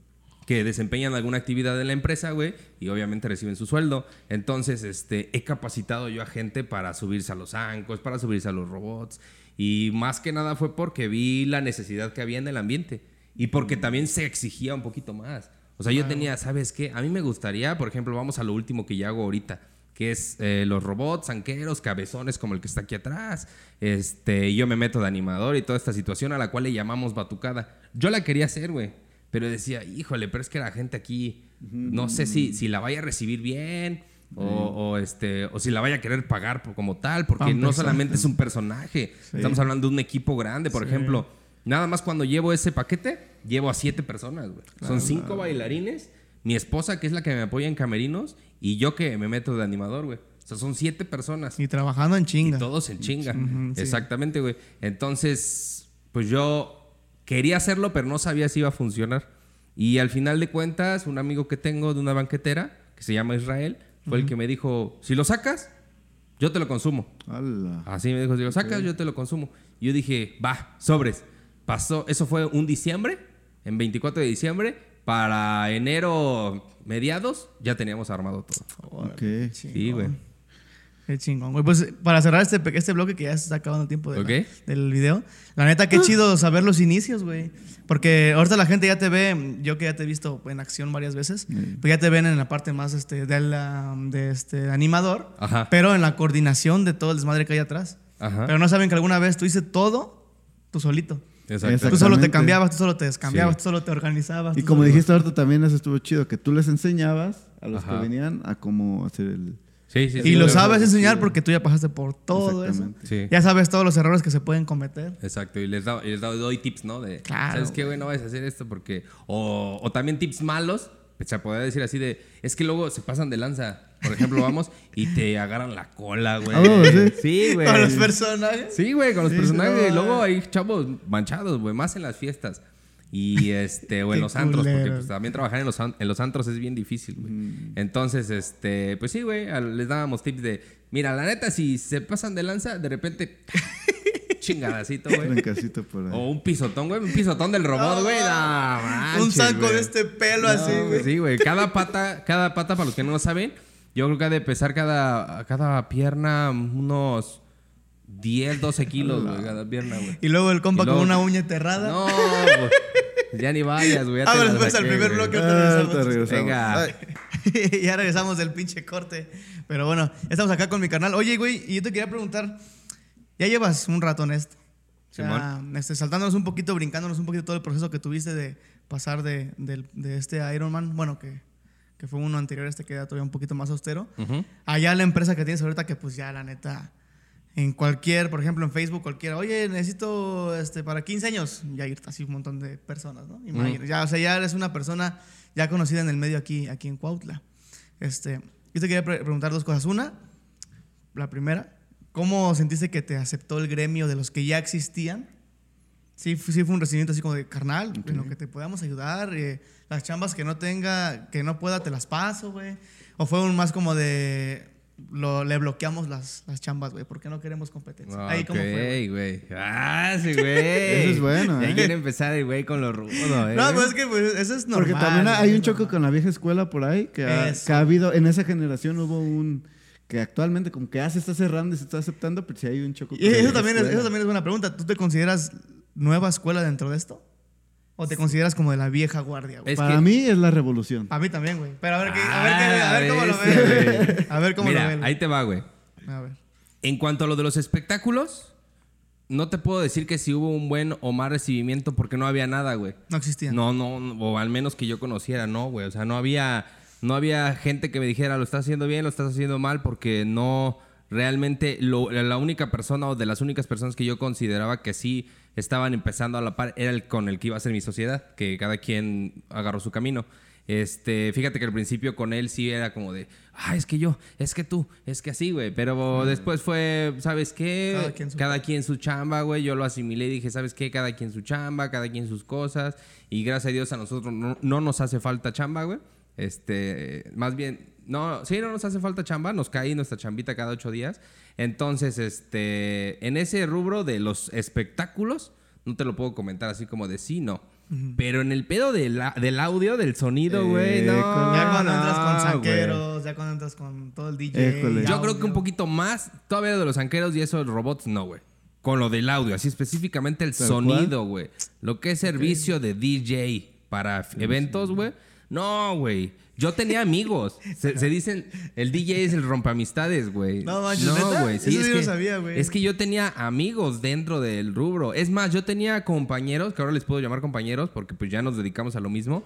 que desempeñan alguna actividad en la empresa, güey, y obviamente reciben su sueldo. Entonces, este, he capacitado yo a gente para subirse a los ancos, para subirse a los robots, y más que nada fue porque vi la necesidad que había en el ambiente y porque también se exigía un poquito más. O sea, yo tenía, ¿sabes qué? A mí me gustaría, por ejemplo, vamos a lo último que ya hago ahorita, que es eh, los robots, anqueros, cabezones como el que está aquí atrás. Este, yo me meto de animador y toda esta situación a la cual le llamamos batucada. Yo la quería hacer, güey. Pero decía, híjole, pero es que la gente aquí, no sé si, si la vaya a recibir bien o, o, este, o si la vaya a querer pagar por- como tal, porque no solamente es un personaje. Estamos hablando de un equipo grande, por Sí. ejemplo. Nada más cuando llevo ese paquete, llevo a siete personas, güey. Son cinco bailarines, mi esposa, que es la que me apoya en camerinos, y yo que me meto de animador, güey. O sea, son siete personas. Y trabajando en chinga. Y todos en chinga. Sí. Exactamente, güey. Entonces, pues yo quería hacerlo, pero no sabía si iba a funcionar. Y al final de cuentas, un amigo que tengo de una banquetera, que se llama Israel, fue el que me dijo, si lo sacas, yo te lo consumo. ¡Hala! Así me dijo, si lo sacas, yo te lo consumo. Y yo dije, va, sobres. Pasó, eso fue un diciembre, en 24 de diciembre, para enero mediados, ya teníamos armado todo. Ok. Sí, güey. Qué chingón, güey. Pues para cerrar este, este bloque que ya se está acabando el tiempo de la- Ok. del video. La neta, qué chido saber los inicios, güey. Porque ahorita la gente ya te ve, yo que ya te he visto en acción varias veces, pues ya te ven en la parte más este, de, la- de este animador, Ajá. pero en la coordinación de todo el desmadre que hay atrás. Ajá. Pero no saben que alguna vez tú hiciste todo tú solito. Exacto. Tú solo te cambiabas, tú solo te descambiabas, Sí. tú solo te organizabas. Y como solo- dijiste ahorita también, eso estuvo chido, que tú les enseñabas a los Ajá. que venían a cómo hacer el... Sí, sí, Y sí, lo sabes enseñar Sí. porque tú ya pasaste por todo eso. Exactamente. Sí. Ya sabes todos los errores que se pueden cometer. Exacto, y les, da- y les da- doy tips, ¿no? De, Claro, ¿sabes qué, güey. güey? No vayas a hacer esto porque... O, o también tips malos, se podría decir así de... Es que luego se pasan de lanza. Por ejemplo, vamos y te agarran la cola, güey. Bueno, sí. Sí, güey. Con los personajes. Sí, güey, con los Sí, personajes. no, y luego ay. hay chavos manchados, güey, más en las fiestas. Y este, o en los antros, porque pues, también trabajar en los, en los antros es bien difícil, güey. Entonces, este, pues sí, güey, les dábamos tips de, mira, la neta, si se pasan de lanza, de repente, chingadacito, güey. Trancacito por ahí. O un pisotón, güey, un pisotón del robot, güey. no un saco de este pelo No, así, güey, güey. Sí, güey. Cada pata, cada pata, para los que no lo saben, yo creo que ha de pesar cada, cada pierna unos 10, 12 kilos, güey, cada pierna, güey. Y luego el compa luego- con una uña enterrada. No, güey. Ya ni vayas, güey. Vámonos la pues al primer bloque. Ah, regresamos. te regresamos. Venga. Ya regresamos del pinche corte. Pero bueno, estamos acá con mi canal. Oye, güey, y yo te quería preguntar, ya llevas un rato en esto. O sea, este, saltándonos un poquito, brincándonos un poquito todo el proceso que tuviste de pasar de este Iron Man, bueno, que, que fue uno anterior, este que era todavía un poquito más austero. Ujú. Allá la empresa que tienes ahorita, que pues ya la neta, en cualquier, por ejemplo, en Facebook, cualquiera, oye, necesito este, para 15 años, ya ir así un montón de personas, ¿no? Imagina, ya, o sea, ya eres una persona ya conocida en el medio aquí, aquí en Cuautla. Este, yo te quería pre- preguntar dos cosas. Una, la primera, ¿cómo sentiste que te aceptó el gremio de los que ya existían? Sí, sí fue un recibimiento así como de carnal, en lo que te podamos ayudar. eh, las chambas que no tenga, que no pueda, te las paso, güey. O fue un más como de, lo, le bloqueamos las, las chambas, güey, porque no queremos competencia. Ahí como fue, güey. güey. Ah, sí, güey. Eso es bueno, Ya ¿eh? quiere empezar el güey con lo rudo, ¿eh? No, pues es que pues, eso es normal. Porque también hay un choque normal. con la vieja escuela por ahí, que ha, que ha habido, en esa generación hubo un, que actualmente como que ya se está cerrando y se está aceptando, pero sí hay un choque con Y eso también, es, eso también es buena pregunta. ¿Tú te consideras nueva escuela dentro de esto? ¿O te consideras como de la vieja guardia, güey? Es Para que- mí es la revolución. A mí también, güey. Pero a ver, qué, a ver, Ah, qué, a ver cómo lo bestia, ves. güey. A ver cómo Mira, lo ves. ahí te va, güey. A ver. En cuanto a lo de los espectáculos, no te puedo decir que si hubo un buen o mal recibimiento porque no había nada, güey. No existía. No, no, no, o al menos que yo conociera, no, güey. O sea, no había, no había gente que me dijera, lo estás haciendo bien, lo estás haciendo mal, porque no, realmente, lo- la única persona o de las únicas personas que yo consideraba que sí estaban empezando a la par era el con el que iba a ser mi sociedad, que cada quien agarró su camino. Este, fíjate que al principio con él sí era como de, ah, es que yo, es que tú, es que así, güey. Pero después fue, ¿sabes qué? Cada quien su- cada quien su chamba, güey. Yo lo asimilé y dije, ¿sabes qué? Cada quien su chamba, cada quien sus cosas. Y gracias a Dios a nosotros no, no nos hace falta chamba, güey. Este, más bien, no, sí, no nos hace falta chamba. Nos cae nuestra chambita cada ocho días. Entonces, este, en ese rubro de los espectáculos, no te lo puedo comentar así como de sí, no. Pero en el pedo de la- del audio, del sonido, güey, Eh, no. Ya cuando no, entras con sanqueros, ya cuando entras con todo el DJ. Éjole. Yo creo que audio. un poquito más, todavía de los anqueros y eso, robots, no, güey. Con lo del audio, así específicamente el sonido, güey. Lo que es servicio de DJ para eventos, güey. No, güey. Yo tenía amigos. Se, se dicen, el DJ es el rompamistades, güey. No manches, ¿neta? güey. Eso Sí, sí es no que, sabía, güey. Es que yo tenía amigos dentro del rubro. Es más, yo tenía compañeros, que ahora les puedo llamar compañeros porque pues ya nos dedicamos a lo mismo,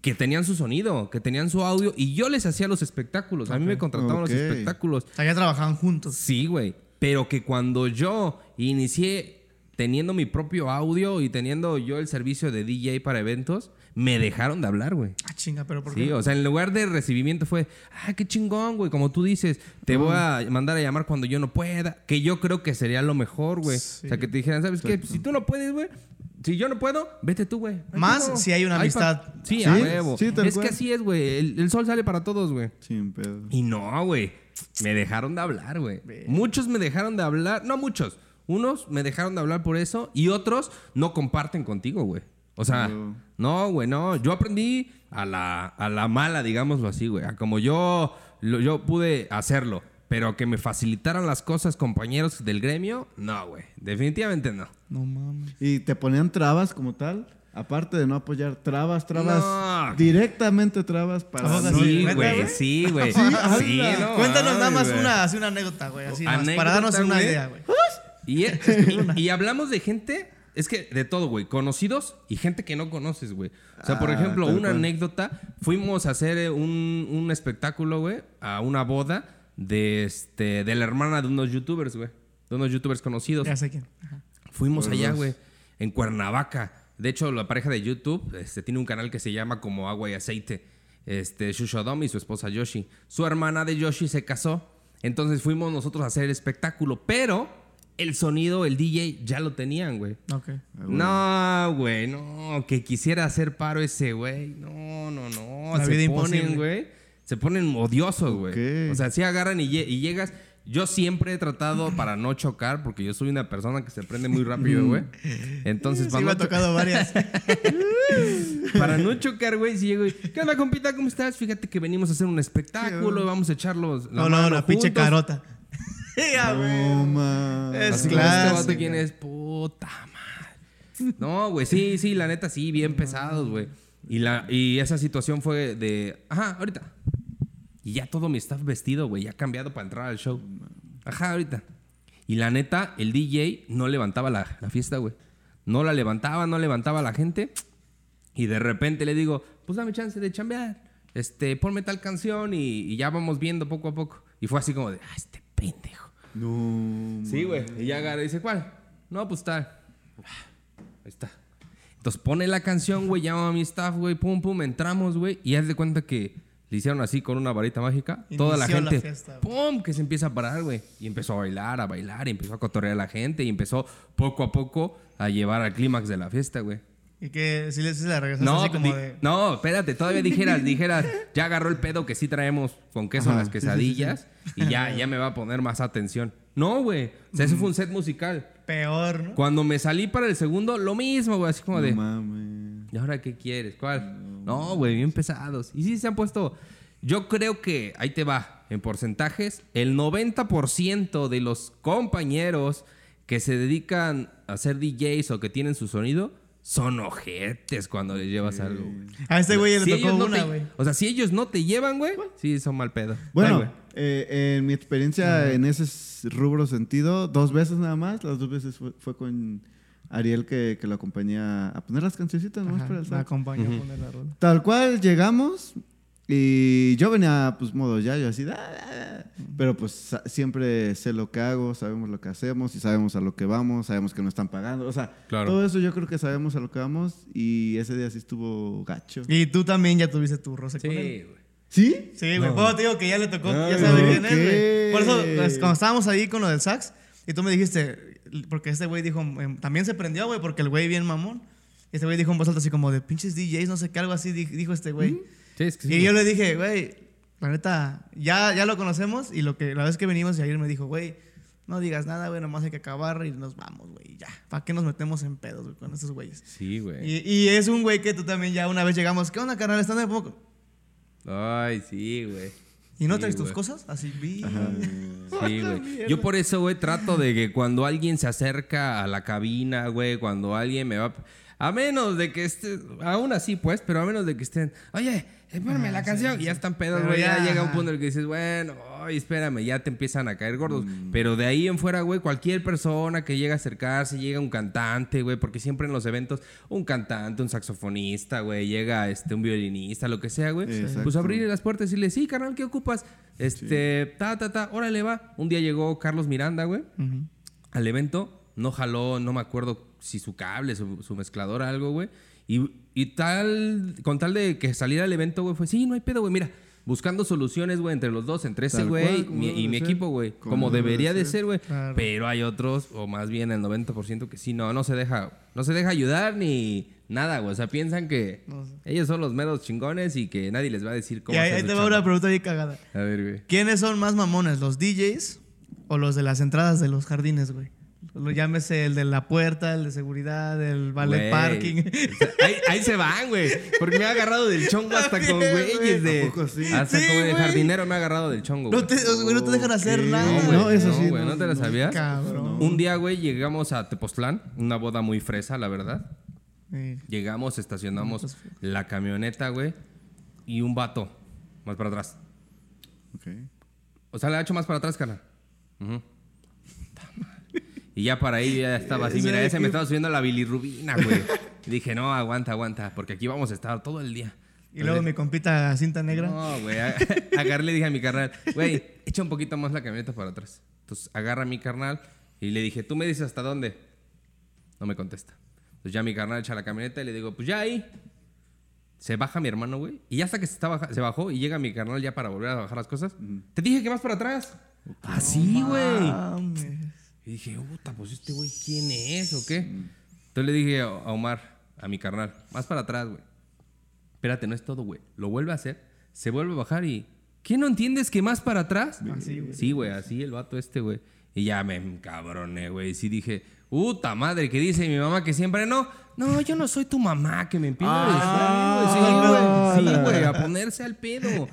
que tenían su sonido, que tenían su audio y yo les hacía los espectáculos. A mí me contrataban los espectáculos. O sea, ya trabajaban juntos. Sí, güey. Pero que cuando yo inicié teniendo mi propio audio y teniendo yo el servicio de DJ para eventos, me dejaron de hablar, güey. Ah, chinga, pero ¿por Sí, qué? o sea, en lugar de recibimiento fue, ah, qué chingón, güey, como tú dices, te voy a mandar a llamar cuando yo no pueda, que yo creo que sería lo mejor, güey. Sí. O sea, que te dijeran, ¿sabes qué? Si tú no puedes, güey, si yo no puedo, vete tú, güey. Más no. si hay una amistad. pa- Sí, Sí, a huevo. sí, es cual. que así es, güey. El, el sol sale para todos, güey. Sin pedo. Y no, güey. Me dejaron de hablar, güey. Muchos me dejaron de hablar. No muchos. Unos me dejaron de hablar por eso y otros no comparten contigo, güey. O sea, No. no, güey, no. Yo aprendí a la, a la mala, digámoslo así, güey. A como yo, lo- yo pude hacerlo. Pero que me facilitaran las cosas compañeros del gremio, no, güey. Definitivamente no. No mames. Y te ponían trabas como tal, aparte de no apoyar trabas, trabas, No. directamente trabas para Sí, ¿neta, güey. Sí, güey. Sí, no Cuéntanos nada más una, así una anécdota, güey. Así Anécdota, para darnos una idea, güey. Y, y- y hablamos de gente, es que de todo, güey. Conocidos y gente que no conoces, güey. O sea, por Ah, ejemplo, una cual. anécdota. Fuimos a hacer eh, un, un espectáculo, güey, a una boda de, este, de la hermana de unos youtubers, güey. De unos youtubers conocidos. Ya sé quién. Ajá. Fuimos Por allá, güey, en Cuernavaca. De hecho, la pareja de YouTube este, tiene un canal que se llama como Agua y Aceite. Este, Shushodom y su esposa Yoshi. Su hermana de Yoshi se casó. Entonces fuimos nosotros a hacer el espectáculo. Pero el sonido, el DJ, ya lo tenían, güey. Ok. No, güey, no. Que quisiera hacer paro ese, güey. No, no, no. La se vida ponen, imposible. güey. Se ponen odiosos, güey. O sea, si agarran y, lle- y llegas. Yo siempre he tratado para no chocar, porque yo soy una persona que se prende muy rápido, güey. Entonces, Sí, para, me no ha tocado varias. para no chocar, güey, si llego y, ¿qué onda, compita? ¿Cómo estás? Fíjate que venimos a hacer un espectáculo, vamos a echarlos la No, no, la pinche juntos". carota. Ya, güey. No. Es Así este vato, clásica. ¿quién es? Puta madre. No, güey, sí, sí, la neta, sí, bien pesados, güey. Y, la, y esa situación fue de, ajá, ahorita. Y ya todo mi staff vestido, güey, ya cambiado para entrar al show. Ajá, ahorita. Y la neta, el DJ no levantaba la, la fiesta, güey. No la levantaba, no levantaba a la gente. Y de repente le digo, pues dame chance de chambear. Este, ponme tal canción y, y ya vamos viendo poco a poco. Y fue así como de, ah, este pendejo. No. Sí, güey. Y ya agarra y dice, ¿cuál? No, pues tal. Ahí está. Entonces pone la canción, güey, llama a mi staff, güey, pum, pum, entramos, güey. Y haz de cuenta que le hicieron así con una varita mágica. Toda la Inició la gente, fiesta, pum, que se empieza a parar, güey. Y empezó a bailar, a bailar, y empezó a cotorrear a la gente. Y empezó poco a poco a llevar al clímax de la fiesta, güey. Y que si le, le regresaste No, así como di- de... no, espérate, todavía dijeras, dijeras, ya agarró el pedo que sí traemos con queso en Ajá, las sí, sí, sí, quesadillas y ya, ya me va a poner más atención. No, güey. O sea, eso fue un set musical. Peor, ¿no? Cuando me salí para el segundo, lo mismo, güey. Así como No de, mames. ¿y ahora qué quieres? ¿Cuál? No, güey, bien pesados. Y sí se han puesto. Yo creo que, ahí te va, en porcentajes, el 90% de los compañeros que se dedican a ser DJs o que tienen su sonido son ojetes cuando les llevas algo. güey. A este güey le Si tocó no una, güey. o sea, si ellos no te llevan, güey, sí son mal pedo. Bueno, güey. eh, en mi experiencia en ese rubro sentido, dos veces nada más. Las dos veces fue, fue con Ariel que, que lo acompañé a, poner las cancioncitas nomás Ajá, para el me a poner la rola. Tal cual llegamos y yo venía pues modo ya, yo así, "Ah, ah, ah". pero pues siempre sé lo que hago, sabemos lo que hacemos y sabemos a lo que vamos, sabemos que nos están pagando, o sea, Claro. todo eso yo creo que sabemos a lo que vamos y ese día sí estuvo gacho. Y tú también ya tuviste tu roce con él. Sí, güey. ¿Sí? Sí, güey. Por eso te digo que ya le tocó, Ay, ya sabe quién es, güey. Por eso, pues, cuando estábamos ahí con lo del sax, y tú me dijiste, porque este güey dijo, em, también se prendió, güey, porque el güey bien mamón. Y este güey dijo en voz alta así como de pinches DJs, no sé qué, algo así di- dijo este güey. Sí, es que sí, y yo le dije, güey, la neta, ya, ya lo conocemos, y lo que la vez que venimos, y ayer me dijo, güey, no digas nada, güey, nomás hay que acabar y nos vamos, güey, ya. ¿Para qué nos metemos en pedos, güey, con estos güeyes? Sí, güey. Y, y es un güey que tú también ya una vez llegamos, ¿qué onda, carnal? ¿Están de poco? Ay, sí, güey. ¿Y no Sí, traes tus cosas? Así, vi. Sí, güey. Yo por eso, güey, trato de que cuando alguien se acerca a la cabina, güey, cuando alguien me va... A menos de que esté... Aún así, pues, pero a menos de que estén... Oye, espérame la canción. Y ya están pedos, güey. Ya, ya, llega un punto en el que dices, bueno, ay, espérame, ya te empiezan a caer gordos. Mm. Pero de ahí en fuera, güey, cualquier persona que llega a acercarse, llega un cantante, güey, porque siempre en los eventos, un cantante, un saxofonista, güey, llega este, un violinista, lo que sea, güey. Pues abrirle las puertas y decirle, sí, carnal, ¿qué ocupas? Este, ta, ta, ta, órale, va. Un día llegó Carlos Miranda, güey, Ujú. al evento. No jaló, no me acuerdo si su cable, su, su mezclador, algo, güey. Y, y tal, con tal de que saliera el evento, güey, fue, sí, no hay pedo, güey, mira. Buscando soluciones, güey, entre los dos, entre ese güey y mi ser. equipo, güey. Como Como debe debería de ser. güey. Claro. Pero hay otros, o más bien el 90% que sí, no, no se deja, no se deja ayudar ni nada, güey. O sea, piensan que No sé. ellos son los meros chingones y que nadie les va a decir cómo Y ahí, te va una pregunta bien cagada. A ver, güey. ¿Quiénes son más mamones, los DJs o los de las entradas de los jardines, güey? Lo llámese el de la puerta, el de seguridad, el Güey. parking. O sea, ahí, ahí se van, güey. Porque me ha agarrado del chongo hasta con güeyes de. ¿A poco sí? Hasta Sí, como de jardinero me ha agarrado del chongo. No güey. te, güey, no te dejan hacer nada. No. No, eso sí, güey, no, ¿no te la no. sabías? Cabrón. Un día, güey, llegamos a Tepoztlán, una boda muy fresa, la verdad. Sí. Llegamos, estacionamos la camioneta, güey, y un vato más para atrás. Ok. O sea, le ha hecho más para atrás, carnal. Madre. Y ya para ahí ya estaba así, mira, ese que- me estaba subiendo la bilirrubina, güey. Dije, no, aguanta, aguanta, porque aquí vamos a estar todo el día. Y luego mi compita cinta negra. No, güey. Agarré y le dije a mi carnal, güey, echa un poquito más la camioneta para atrás. Entonces agarra a mi carnal y le dije, ¿tú me dices hasta dónde? No me contesta. Entonces ya mi carnal echa la camioneta y le digo, pues ya ahí. Se baja mi hermano, güey. Y ya hasta que se, está baja- se bajó y llega mi carnal ya para volver a bajar las cosas. Te dije que más para atrás. Así, güey. Y dije, puta, pues este güey, ¿quién es o qué? Entonces le dije a Omar, a mi carnal, más para atrás, güey. Espérate, no es todo, güey. Lo vuelve a hacer, se vuelve a bajar y. ¿Qué no entiendes que más para atrás? Así, güey. Sí, güey, así el vato este, güey. Y ya me encabroné, güey. Sí dije, puta madre, que dice mi mamá que siempre no. No, yo no soy tu mamá, que me empieza Ah, a decir, güey. Sí, güey, sí, a ponerse al pedo.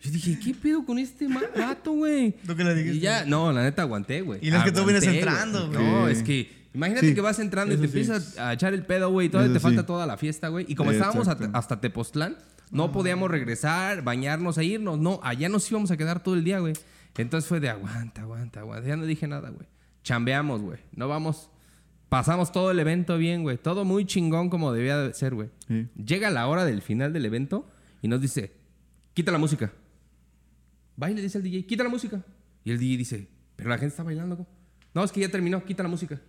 Yo dije, ¿qué pedo con este ma- vato, güey? ¿Tú qué le dijiste? Y ya, no, la neta aguanté, güey. Y no es que tú vienes entrando, güey. No, es que imagínate Sí, que vas entrando y te sí. empiezas a echar el pedo, güey, y todavía te falta toda la fiesta, güey. Y como estábamos hasta Tepoztlán, no podíamos regresar, bañarnos e irnos. No, allá nos íbamos a quedar todo el día, güey. Entonces fue de aguanta, aguanta, aguanta. Ya no dije nada, güey. Chambeamos, güey. No vamos. Pasamos todo el evento bien, güey. Todo muy chingón como debía de ser, güey. Sí. Llega la hora del final del evento y nos dice, quita la música. Va y le dice al DJ, quita la música. Y el DJ dice, pero la gente está bailando. ¿cómo?". No, es que ya terminó, quita la música.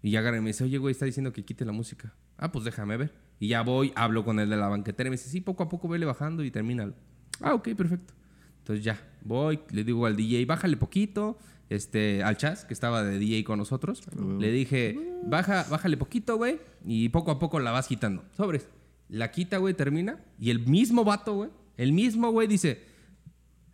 Y ya agarra y me dice, oye, güey, está diciendo que quite la música. Ah, pues déjame ver. Y ya voy, hablo con el de la banquetera y me dice, sí, poco a poco vele bajando y termínalo. Ah, ok, perfecto. Entonces ya, voy, le digo al DJ, bájale poquito. Este, al Chas, que estaba de DJ con nosotros, le dije, baja, bájale poquito, güey, y poco a poco la vas quitando. Sobres. La quita, güey, termina, y el mismo vato, güey, el mismo, güey, dice,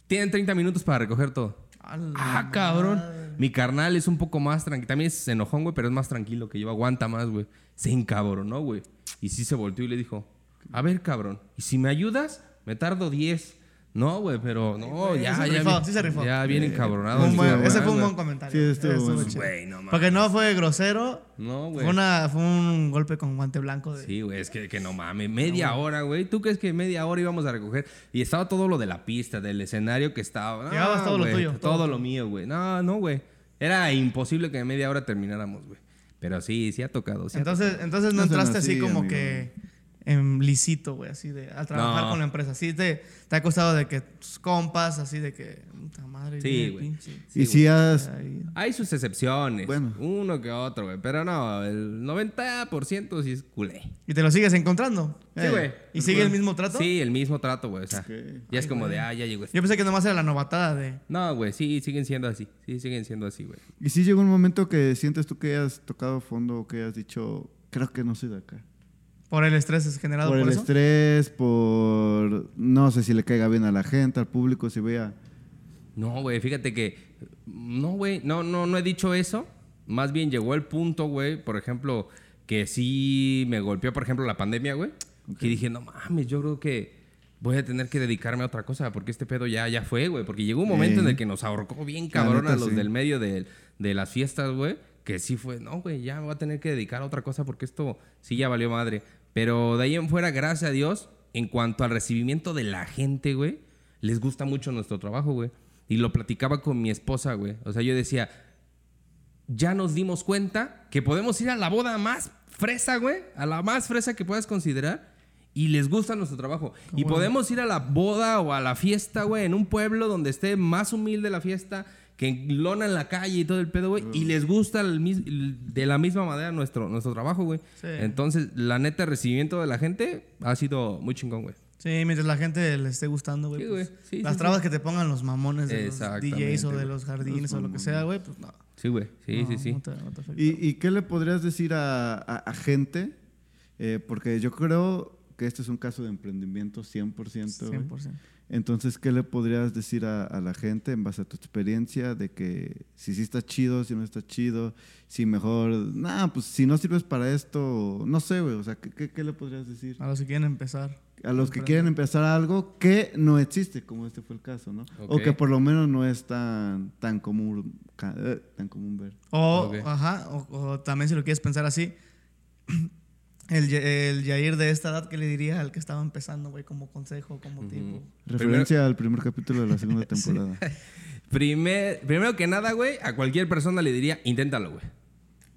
tienen 30 minutos para recoger todo. Ah, cabrón. Mi carnal es un poco más tranquilo. También es enojón, güey, pero es más tranquilo que yo. Aguanta más, güey. Se encabronó, güey. Y sí se volteó y le dijo, a ver, cabrón, ¿y si me ayudas? Me tardo 10. No, güey, pero no, ya, sí se ya. rifó, vi- sí se rifó. Ya bien encabronado. Un buen- ese fue un buen comentario. Sí, estuvo bueno. Güey, no mames. Porque no fue grosero. No, güey. Fue, una, fue un golpe con guante blanco. De, Sí, güey, es que, que no mames, media hora, güey. ¿Tú crees que media hora íbamos a recoger? Y estaba todo lo de la pista, del escenario que estaba. Llevabas No, todo lo tuyo, Todo, todo lo mío, güey. No, no, güey. Era imposible que en media hora termináramos, güey. Pero sí, sí ha tocado. sí ha Entonces, entonces no entraste así así, como amigo. que en lisito, güey, así de a trabajar No. con la empresa. Sí te, te ha costado de que tus compas, así de que, puta madre, Sí, güey. pinche. y si has... Hay sus excepciones. Bueno. Uno que otro, güey. Pero no, el 90% sí es culé. ¿Y te lo sigues encontrando? Sí, Eh, güey. ¿Y sigue el mismo trato? Sí, el mismo trato, güey. O sea, Ok. ya es Ay, como güey. de, ah, ya llegó este. Yo pensé que nomás era la novatada de... No, güey, sí, siguen siendo así. Sí, siguen siendo así, güey. Y si llegó un momento que sientes tú que has tocado fondo o que has dicho, creo que no soy de acá. Por el estrés generado Por por, el eso. estrés, por... No sé si le caiga bien a la gente, al público, si vea... No, güey, fíjate que. No, güey, no, no, no he dicho eso. Más bien llegó el punto, güey, por ejemplo, que sí me golpeó, por ejemplo, la pandemia, güey. Que dije, no mames, yo creo que voy a tener que dedicarme a otra cosa, porque este pedo ya, ya fue, güey. Porque llegó un momento en el que nos ahorcó bien cabrón neta, a los sí. del medio de, de las fiestas, güey. Que sí fue, no, güey, ya me voy a tener que dedicar a otra cosa porque esto sí ya valió madre. Pero de ahí en fuera, gracias a Dios, en cuanto al recibimiento de la gente, güey, les gusta mucho nuestro trabajo, güey. Y lo platicaba con mi esposa, güey. O sea, yo decía, ya nos dimos cuenta que podemos ir a la boda más fresa, güey. A la más fresa que puedas considerar. Y les gusta nuestro trabajo. Y podemos ir a la boda o a la fiesta, güey, en un pueblo donde esté más humilde la fiesta, que en lona en la calle y todo el pedo, güey. Y les gusta el de la misma manera nuestro, nuestro trabajo, güey. Sí. Entonces, la neta, el recibimiento de la gente ha sido muy chingón, güey. Sí, mientras la gente le esté gustando, güey. Sí, pues. Sí, las sí, trabas sí. que te pongan los mamones de los DJs o de los jardines o lo que sea, güey, pues no. Sí, güey. Sí, No, sí, sí. no te- no te afecta. ¿Y, y qué le podrías decir a, a- a gente? Eh, porque yo creo que este es un caso de emprendimiento 100%. güey. 100%. Entonces, ¿qué le podrías decir a, a la gente en base a tu experiencia de que si sí está chido, si no está chido, si mejor, nah, pues si no sirves para esto, no sé, güey, o sea, ¿qué, qué, qué le podrías decir? A los que quieren empezar. A los que quieren empezar algo que no existe, como este fue el caso, ¿no? O Ok. que por lo menos no es tan, tan, común, eh, tan común ver. O, Ok. ajá, o, o también si lo quieres pensar así, el, el Yair de esta edad, ¿qué le diría al que estaba empezando, güey, como consejo, como tipo? Referencia al primer capítulo de la segunda temporada. Primer, primero que nada, güey, a cualquier persona le diría, inténtalo, güey.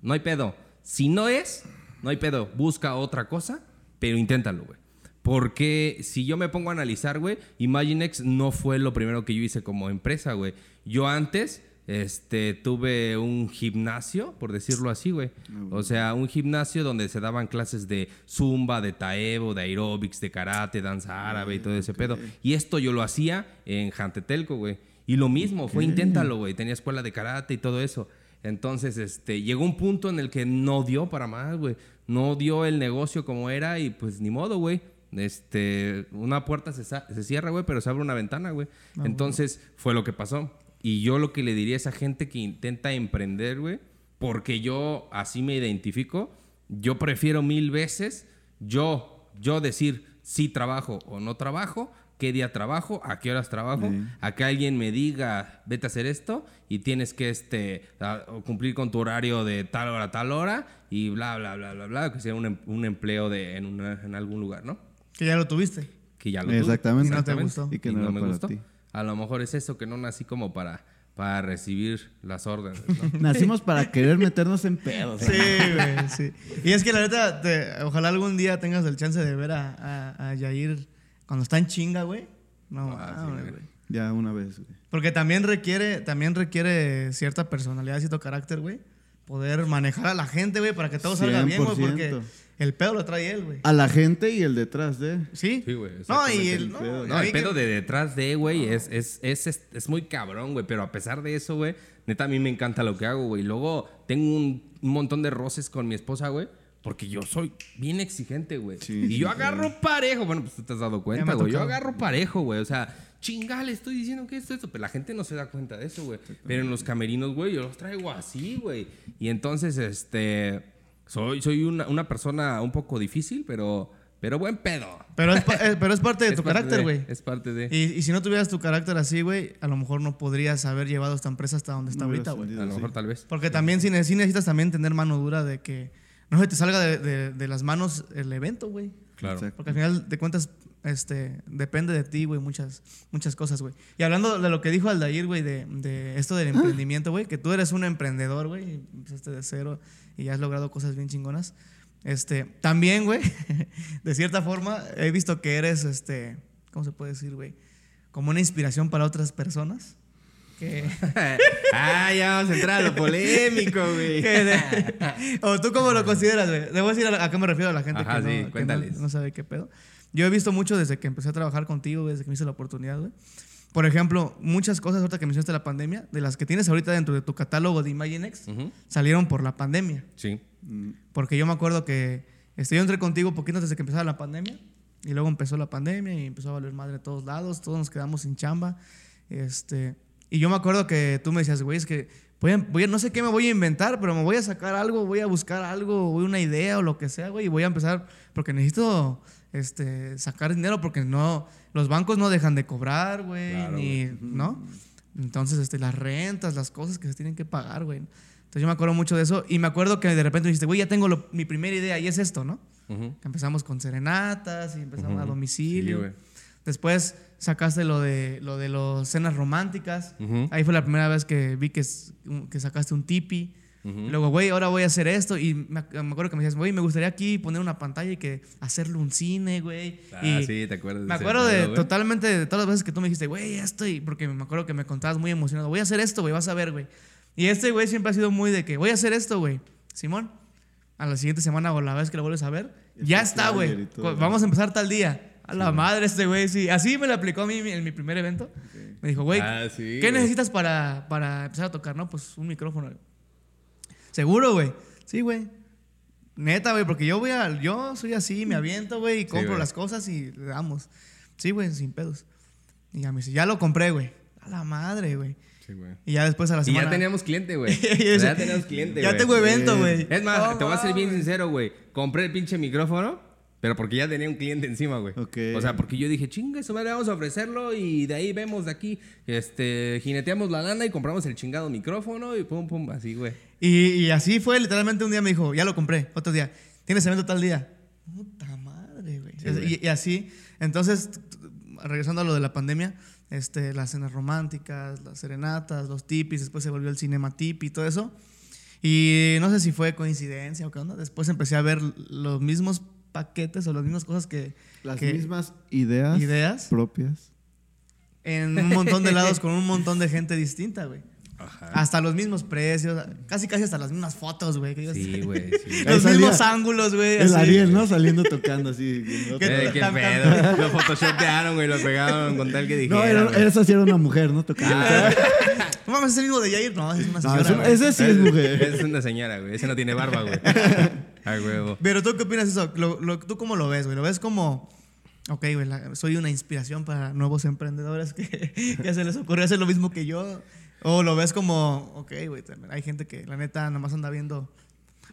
No hay pedo. Si no es, no hay pedo. Busca otra cosa, pero inténtalo, güey. Porque si yo me pongo a analizar, güey, Imaginex no fue lo primero que yo hice como empresa, güey. Yo antes este, tuve un gimnasio, por decirlo así, güey. O sea, un gimnasio donde se daban clases de zumba, de taebo, de aeróbics, de karate, danza árabe y todo ese pedo. Y esto yo lo hacía en Jantetelco, güey. Y lo mismo, fue inténtalo, güey. Tenía escuela de karate y todo eso. Entonces, este, llegó un punto en el que no dio para más, güey. No dio el negocio como era y pues ni modo, güey. Este, una puerta se, cierra, güey, pero se abre una ventana, güey. Entonces, fue lo que pasó. Y yo lo que le diría a esa gente que intenta emprender, güey, porque yo así me identifico, yo prefiero mil veces yo, yo decir si trabajo o no trabajo, qué día trabajo, a qué horas trabajo, Sí. a que alguien me diga, vete a hacer esto y tienes que este, a- cumplir con tu horario de tal hora a tal hora y bla, bla, bla, bla, bla, que sea un, em- un empleo de, en, una- en algún lugar, ¿no? Que ya lo tuviste. Que ya lo tuve. Exactamente. Y no te gustó. Y que no era me para gustó. ti. A lo mejor es eso, que no nací como para, para recibir las órdenes, ¿no? Nacimos para querer meternos en pedos. Sí, güey, sí. Y es que la neta, te- ojalá algún día tengas el chance de ver a, a, a Yair cuando está en chinga, güey. No, Ah, sí, güey. güey. Ya una vez, güey. Porque también requiere, también requiere cierta personalidad, cierto carácter, güey. Poder manejar a la gente, güey, para que todo salga bien, güey. Porque 100%. El pedo lo trae él, güey. A la gente y el detrás de. Sí. Sí, güey, No, y el. No, pedo. No, el pedo que- de detrás de, güey, es, es, es, es, es muy cabrón, güey. Pero a pesar de eso, güey, neta, a mí me encanta lo que hago, güey. Luego tengo un, un montón de roces con mi esposa, güey. Porque yo soy bien exigente, güey. Sí, y yo agarro parejo. Bueno, pues tú te has dado cuenta, güey. Yo agarro parejo, güey. O sea, chinga, le estoy diciendo que esto, esto. Pero la gente no se da cuenta de eso, güey. Pero en los camerinos, güey, yo los traigo así, güey. Y entonces, este... Soy, soy una, una persona un poco difícil, pero, pero buen pedo. Pero es, pa- eh, pero es parte de Es tu parte carácter, güey. Es parte de... Y, y si no tuvieras tu carácter así, güey, a lo mejor no podrías haber llevado esta empresa hasta donde está No ahorita, güey. A lo sí. mejor tal vez. Porque también sí, ne- sí necesitas también tener mano dura de que no se te salga de, de- de las manos el evento, güey. Claro. Exacto. Porque al final de cuentas, este, depende de ti, güey, muchas, muchas cosas, güey. Y hablando de lo que dijo Aldair, güey, de, de esto del emprendimiento, güey, que tú eres un emprendedor, güey, y empezaste de cero y has logrado cosas bien chingonas. Este, también, güey, de cierta forma, he visto que eres, este, ¿cómo se puede decir, güey? Como una inspiración para otras personas. Que, ah, ya vamos a entrar a lo polémico, güey. de- o tú cómo lo consideras, güey. Debo decir a, qué me refiero a la gente Ajá, que, no, sí, que no- no sabe qué pedo. Yo he visto mucho desde que empecé a trabajar contigo, desde que me hice la oportunidad, güey. Por ejemplo, muchas cosas ahorita que mencionaste la pandemia, de las que tienes ahorita dentro de tu catálogo de Imaginex, Ujú. salieron por la pandemia. Sí. Porque yo me acuerdo que yo entré contigo poquito desde que empezaba la pandemia. Y luego empezó la pandemia y empezó a valer madre de todos lados. Todos nos quedamos sin chamba. Este, y yo me acuerdo que tú me decías, güey, es que voy a, voy a- no sé qué me voy a inventar, pero me voy a sacar algo, voy a buscar algo, voy a una idea o lo que sea, güey. Y voy a empezar porque necesito este, sacar dinero porque no, los bancos no dejan de cobrar, güey. Claro, ni, ¿no? Entonces, este, las rentas, las cosas que se tienen que pagar, güey. Entonces yo me acuerdo mucho de eso y me acuerdo que de repente dijiste, güey, ya tengo lo- mi primera idea y es esto, ¿no? Ujú. Que empezamos con serenatas y empezamos Ujú. a Sí, domicilio. güey. Después sacaste lo de lo de los cenas románticas. Ujú. Ahí fue la primera vez que vi que, que sacaste un tipi. Y luego, güey, ahora voy a hacer esto. Y me, me acuerdo que me decías, güey, me gustaría aquí poner una pantalla y que hacerle un cine, güey. Ah, y sí, te acuerdas. me acuerdo de totalmente de todas las veces que tú me dijiste, güey, esto. Y porque me acuerdo que me contabas muy emocionado, voy a hacer esto, güey, vas a ver, güey. Y este güey siempre ha sido muy de que voy a hacer esto, güey. Simón, a la siguiente semana o la vez que lo vuelves a ver, ya está güey. Vamos a empezar tal día. A la madre este güey, sí. Así me lo aplicó a mí en mi primer evento. Me dijo, güey, Ah, sí, ¿qué güey. necesitas para, para empezar a tocar? No, pues un micrófono. ¿Seguro, güey? Sí, güey. Neta, güey, porque yo voy a, yo soy así, me aviento, güey, y compro las cosas y le damos. Sí, güey, sin pedos. Y ya me dice, ya lo compré, güey. A la madre, güey. Sí, güey. Y ya después a la Y semana. ya teníamos cliente, güey. Y ya teníamos cliente, Ya güey. tengo evento, güey. Es más, te voy a ser bien sincero, güey. Compré el pinche micrófono, pero porque ya tenía un cliente encima, güey. Ok. O sea, porque yo dije, chinga, eso madre, vamos a ofrecerlo y de ahí vemos de aquí, este, jineteamos la lana y compramos el chingado micrófono y pum, pum, así, güey. Y, y así fue, literalmente un día me dijo, ya lo compré. Otro día, ¿tienes evento tal día? Puta madre, güey. Sí, y, y así, entonces, regresando a lo de la pandemia, este, las cenas románticas, las serenatas, los tipis, después se volvió el cinema tipi y todo eso. Y no sé si fue coincidencia o qué onda. Después empecé a ver los mismos paquetes o las mismas cosas que... Las que- mismas ideas, Ideas. propias. En un montón de lados con un montón de gente distinta, güey. Ajá. Hasta los mismos precios, casi casi hasta las mismas fotos, güey. Sí, güey, sí. Los Ahí mismos ángulos, güey. El así. Ariel, ¿no? Saliendo tocando así. ¿Qué Eh, qué pedo. Lo photoshopearon, güey, lo pegaron con tal que dijera. No, era, esa sí era una mujer, ¿no? Tocando. Ah, No mames, es el mismo de Jair. No, es una No, señora. es un- güey. ese sí es mujer. Es una señora, güey. Ese no tiene barba, güey. Huevo. Pero tú qué opinas de eso? Lo- lo- ¿Tú cómo lo ves, güey? ¿Lo ves como, ok, güey, la- soy una inspiración para nuevos emprendedores que, que se les ocurre hacer lo mismo que yo? ¿O lo ves como, ok, güey, hay gente que la neta nomás anda viendo...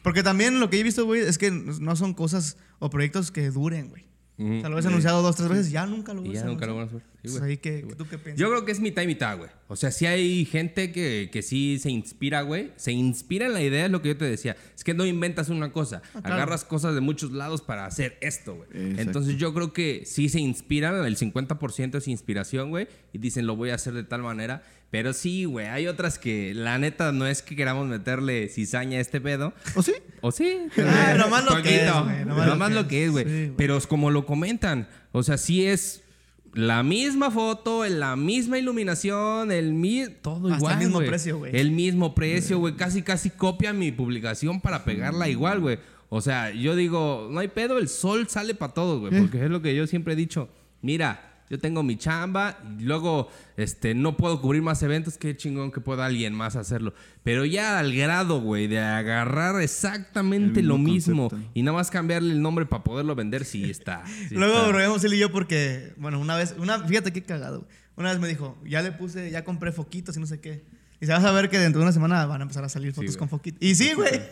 Porque también lo que he visto, güey, es que no son cosas o proyectos que duren, güey. Ujú. O sea, lo ves anunciado dos, tres veces, ya nunca lo ves ya nunca lo anunciado. van a hacer. Sí, Pues güey. ahí, ¿qué- Sí, güey. ¿tú qué piensas? Yo creo que es mitad y mitad, güey. O sea, sí hay gente que, que sí se inspira, güey. Se inspira en la idea, es lo que yo te decía. Es que no inventas una cosa. Ah, claro. Agarras cosas de muchos lados para hacer esto, güey. Entonces yo creo que sí se inspiran, el 50% es inspiración, güey. Y dicen, lo voy a hacer de tal manera. Pero sí, güey, hay otras que la neta no es que queramos meterle cizaña a este pedo. ¿O sí? ¿O sí? Ah, nomás lo que es, güey, Nomás, nomás lo que es. güey. Sí. Pero es como lo comentan. O sea, sí es la misma foto, la misma iluminación, el mi todo Hasta igual. el mismo precio, güey. El mismo precio, güey. Casi, casi copia mi publicación para pegarla igual, güey. O sea, yo digo, no hay pedo, el sol sale para todos, güey. Sí. Porque es lo que yo siempre he dicho. Mira, yo tengo mi chamba y luego este, no puedo cubrir más eventos. Qué chingón que pueda alguien más hacerlo. Pero ya al grado, güey, de agarrar exactamente lo mismo concepto. y nada más cambiarle el nombre para poderlo vender, sí está. sí Luego bromeamos él y yo porque, bueno, una vez, una, fíjate qué cagado. güey. Una vez me dijo, ya le puse, ya compré foquitos y no sé qué. Y se vas a ver que dentro de una semana van a empezar a salir fotos con foquitos. Y sí, güey.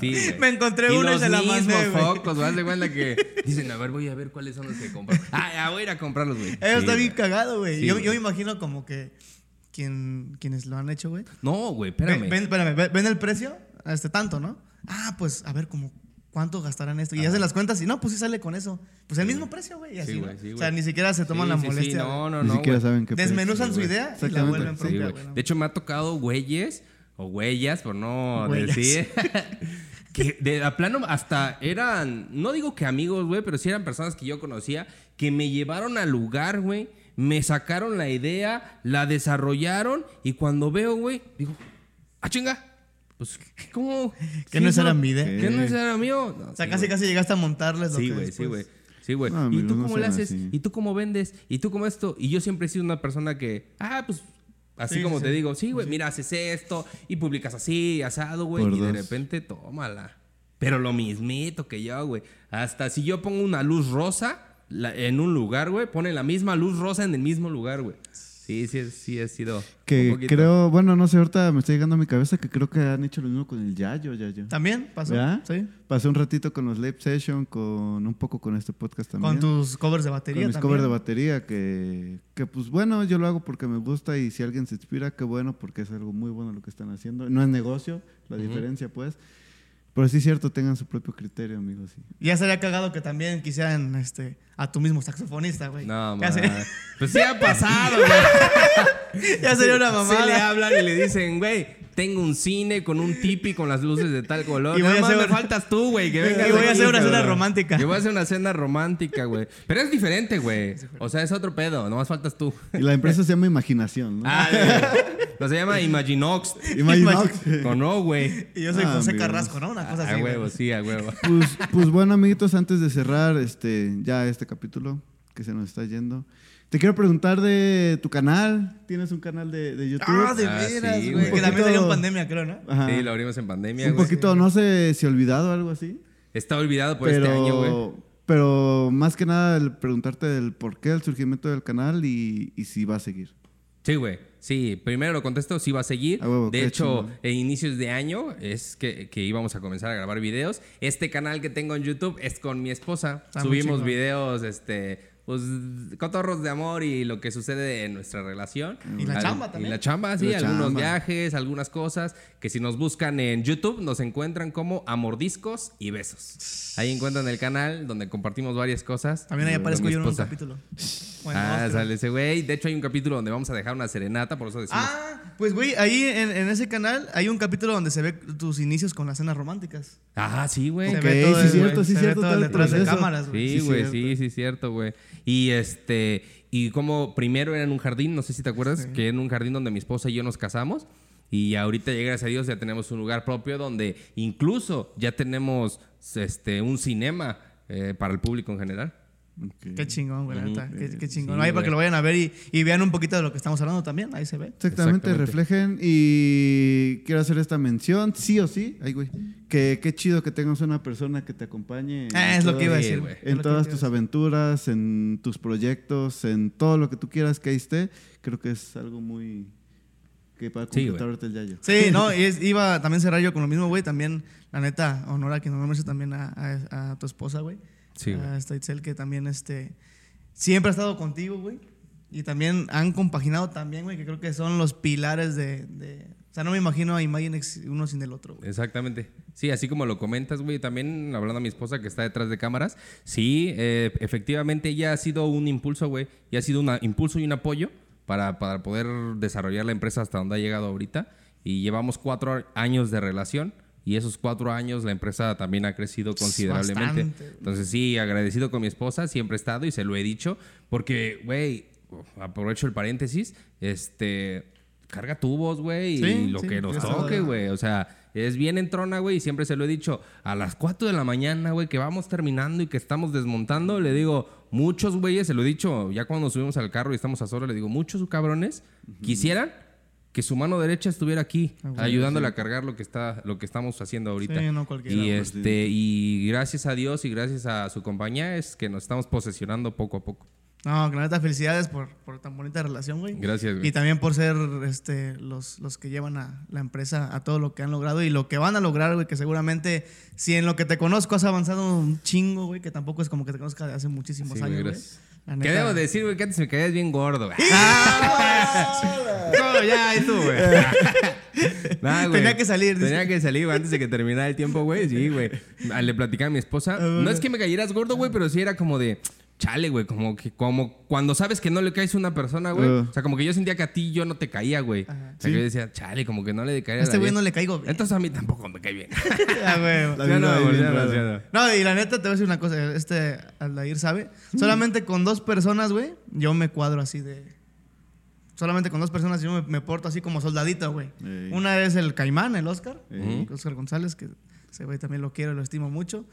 Sí, güey. Me encontré uno y se la mandé, güey. focos, vas de cuenta que dicen, a ver, voy a ver cuáles son los que compro. Ah, ya voy a ir a comprarlos, güey. Eso Sí, está bien cagado, güey. Yo, yo me imagino como que quien, quienes lo han hecho, güey. No, güey, espérame. ven, espérame, ven- ven el precio, este tanto, ¿no? Ah, pues a ver, como ¿cuánto gastarán esto? Y hacen las cuentas y no, pues sí sale con eso. Pues el mismo precio, güey. y así, Sí, ¿no? güey, sí, o sea, ni siquiera se toman Sí, la sí, sí, molestia. no, no, Ni no. siquiera güey. saben qué precio. Desmenuzan su idea y la vuelven propia, güey. De hecho, me ha tocado güeyes o huellas, por no Huellas. decir. que de a plano hasta eran, no digo que amigos, güey, pero sí eran personas que yo conocía que me llevaron al lugar, güey. Me sacaron la idea, la desarrollaron y cuando veo, güey, digo, ah, chinga. Pues, ¿cómo? Que Sí, no esa eso- era mi idea. Que no esa era mío. No, O sea, sí, casi güey. casi llegaste a montarles lo Sí, que güey, sí, güey. Sí, güey. No, ¿Y tú no cómo le sean haces? así. ¿Y tú cómo vendes? ¿Y tú cómo esto? Y yo siempre he sido una persona que, ah, pues, así Sí, como sí. te digo, sí, güey, mira, haces esto y publicas así, asado, güey, y de repente, tómala. Pero lo mismito que yo, güey. Hasta si yo pongo una luz rosa la- en un lugar, güey, pone la misma luz rosa en el mismo lugar, güey. Sí, sí, sí, ha sido. un Que poquito. creo, bueno, no sé, ahorita me está llegando a mi cabeza que creo que han hecho lo mismo con el Yayo, Yayo. ¿También pasó? ¿Ya? Sí. Pasé un ratito con los live session, con un poco con este podcast también. Con tus covers de Con batería mis también. covers de batería, que, que pues bueno, yo lo hago porque me gusta y si alguien se inspira, qué bueno, porque es algo muy bueno lo que están haciendo. No es negocio, la diferencia pues. Pero sí es cierto, tengan su propio criterio, amigos. sí. Ya sería cagado que también quisieran este, a tu mismo saxofonista, güey. No, ya, sería, Pues sí ha pasado, güey. ya sería una Se le mamada. hablan y le dicen, güey, tengo un cine con un tipi con las luces de tal color. Y voy Nada a más me una- faltas tú, güey. Que Y voy a aquí, hacer una cena cabrón. romántica. Yo voy a hacer una cena romántica, güey. Pero es diferente, güey. O sea, es otro pedo. Nomás faltas tú. Y la empresa se llama Imaginación, ¿no? Ah, güey. No, se llama Imaginox. Imaginox. O no, güey. Y yo soy Ah, José amigos. Carrasco, ¿no? Una cosa A así. güey. huevo, sí, a huevo. Pues, pues bueno, amiguitos, antes de cerrar este, ya este capítulo que se nos está yendo, te quiero preguntar de tu canal. ¿Tienes un canal de, de YouTube? Ah, de Ah, veras, sí, güey. güey. Que también Un salió en pandemia, creo, ¿no? Ajá. Sí, lo abrimos en pandemia, un güey. poquito, no sé si olvidado o algo así. Está olvidado por pero, este año, güey. pero más que nada el preguntarte del por qué el surgimiento del canal y, y si va a seguir. Sí, güey. Sí, primero lo contesto, sí va a seguir. A huevo, de qué hecho, chingón. en inicios de año es que, que íbamos a comenzar a grabar videos. Este canal que tengo en YouTube es con mi esposa. Muy Subimos chingón. videos, este, pues, cotorros de amor y lo que sucede en nuestra relación. Y la Al- chamba también. Y la chamba, sí, La algunos chamba. viajes, algunas cosas. Que si nos buscan en YouTube, nos encuentran como Amordiscos y Besos. Ahí encuentran el canal donde compartimos varias cosas. También ahí aparezco yo en un capítulo. Bueno, ah, sale ese güey. De hecho, hay un capítulo donde vamos a dejar una serenata, por eso decimos. Ah, pues güey, ahí en, en ese canal hay un capítulo donde se ve tus inicios con las cenas románticas. Ah, sí, güey. Se Ok, ve todo sí, cierto, güey, sí, cierto, detrás de cámaras, güey. Sí, Sí, güey, sí, sí, cierto, güey. Y este, y como primero era en un jardín, no sé si te acuerdas, que en un jardín donde mi esposa y yo nos casamos. Y ahorita, ya, gracias a Dios, ya tenemos un lugar propio donde incluso ya tenemos este, un cinema eh, para el público en general. Qué chingón, güey, neta. Qué, qué chingón. Sí, ahí para que lo vayan a ver y, y vean un poquito de lo que estamos hablando también. Ahí se ve. Exactamente, Exactamente. reflejen y quiero hacer esta mención, sí o sí, ay güey, que qué chido que tengas una persona que te acompañe en, Ah, es lo que iba a Sí, decir, güey. en todas tus aventuras, en tus proyectos, en todo lo que tú quieras que ahí esté, creo que es algo muy que para Sí, completar güey. ahorita el yayo. Sí, no, y es- iba a también cerrar yo con lo mismo, güey. También, la neta, honor a quien no me también a, a- a tu esposa, güey. Sí, güey. A esta Itzel, que también este, siempre ha estado contigo, güey. Y también han compaginado también, güey, que creo que son los pilares de... de- o sea, no me imagino a Imaginex uno sin el otro, güey. Exactamente. Sí, así como lo comentas, güey. También hablando a mi esposa que está detrás de cámaras. Sí, eh, efectivamente ella ha sido un impulso, güey. Y ha sido un impulso y un apoyo para, para poder desarrollar la empresa hasta donde ha llegado ahorita. Y llevamos cuatro años de relación. Y esos cuatro años la empresa también ha crecido considerablemente. Bastante. Entonces sí, agradecido con mi esposa, siempre he estado y se lo he dicho. Porque, güey, aprovecho el paréntesis, este... carga tubos, güey, y Sí, lo sí, que nos toque, güey. O sea, es bien entrona, güey, y siempre se lo he dicho, a las 4 de la mañana, güey, que vamos terminando y que estamos desmontando, le digo, muchos güeyes, se lo he dicho, ya cuando subimos al carro y estamos a solo, le digo, muchos cabrones quisieran que su mano derecha estuviera aquí, Ah, ayudándole a cargar lo que está, lo que estamos haciendo ahorita. Sí, no y pues, este, y gracias a Dios y gracias a su compañía es que nos estamos posesionando poco a poco. No, que la neta, felicidades por, por tan bonita relación, güey. Gracias, güey. Y también por ser este, los, los que llevan a la empresa a todo lo que han logrado y lo que van a lograr, güey, que seguramente si en lo que te conozco has avanzado un chingo, güey, que tampoco es como que te conozca de hace muchísimos Sí, años, güey. ¿Qué debo decir, güey? Que antes me caías bien gordo, güey. No, ya, ahí tú, güey. Nah, güey. Tenía que salir. Tenía que salir güey, antes de que terminara el tiempo, güey. Sí, güey. Ah, Le platicaba a mi esposa. No es que me cayeras gordo, güey, pero sí era como de. Chale, güey, como que como cuando sabes que no le caes a una persona, güey. Uh. O sea, como que yo sentía que a ti yo no te caía, güey. Ajá. O sea, que yo decía, chale, como que no le caía A este güey no le caigo bien. Entonces a mí tampoco me cae bien. Ah, güey. La Ya vida no, no, no. No, y la neta te voy a decir una cosa, este Aldair sabe. Solamente con dos personas, güey, yo me cuadro así de. Solamente con dos personas yo me, me porto así como soldadito, güey. Ey. Una es el Caimán, el Oscar, Ey. Oscar González, que ese güey también lo quiero, lo estimo mucho.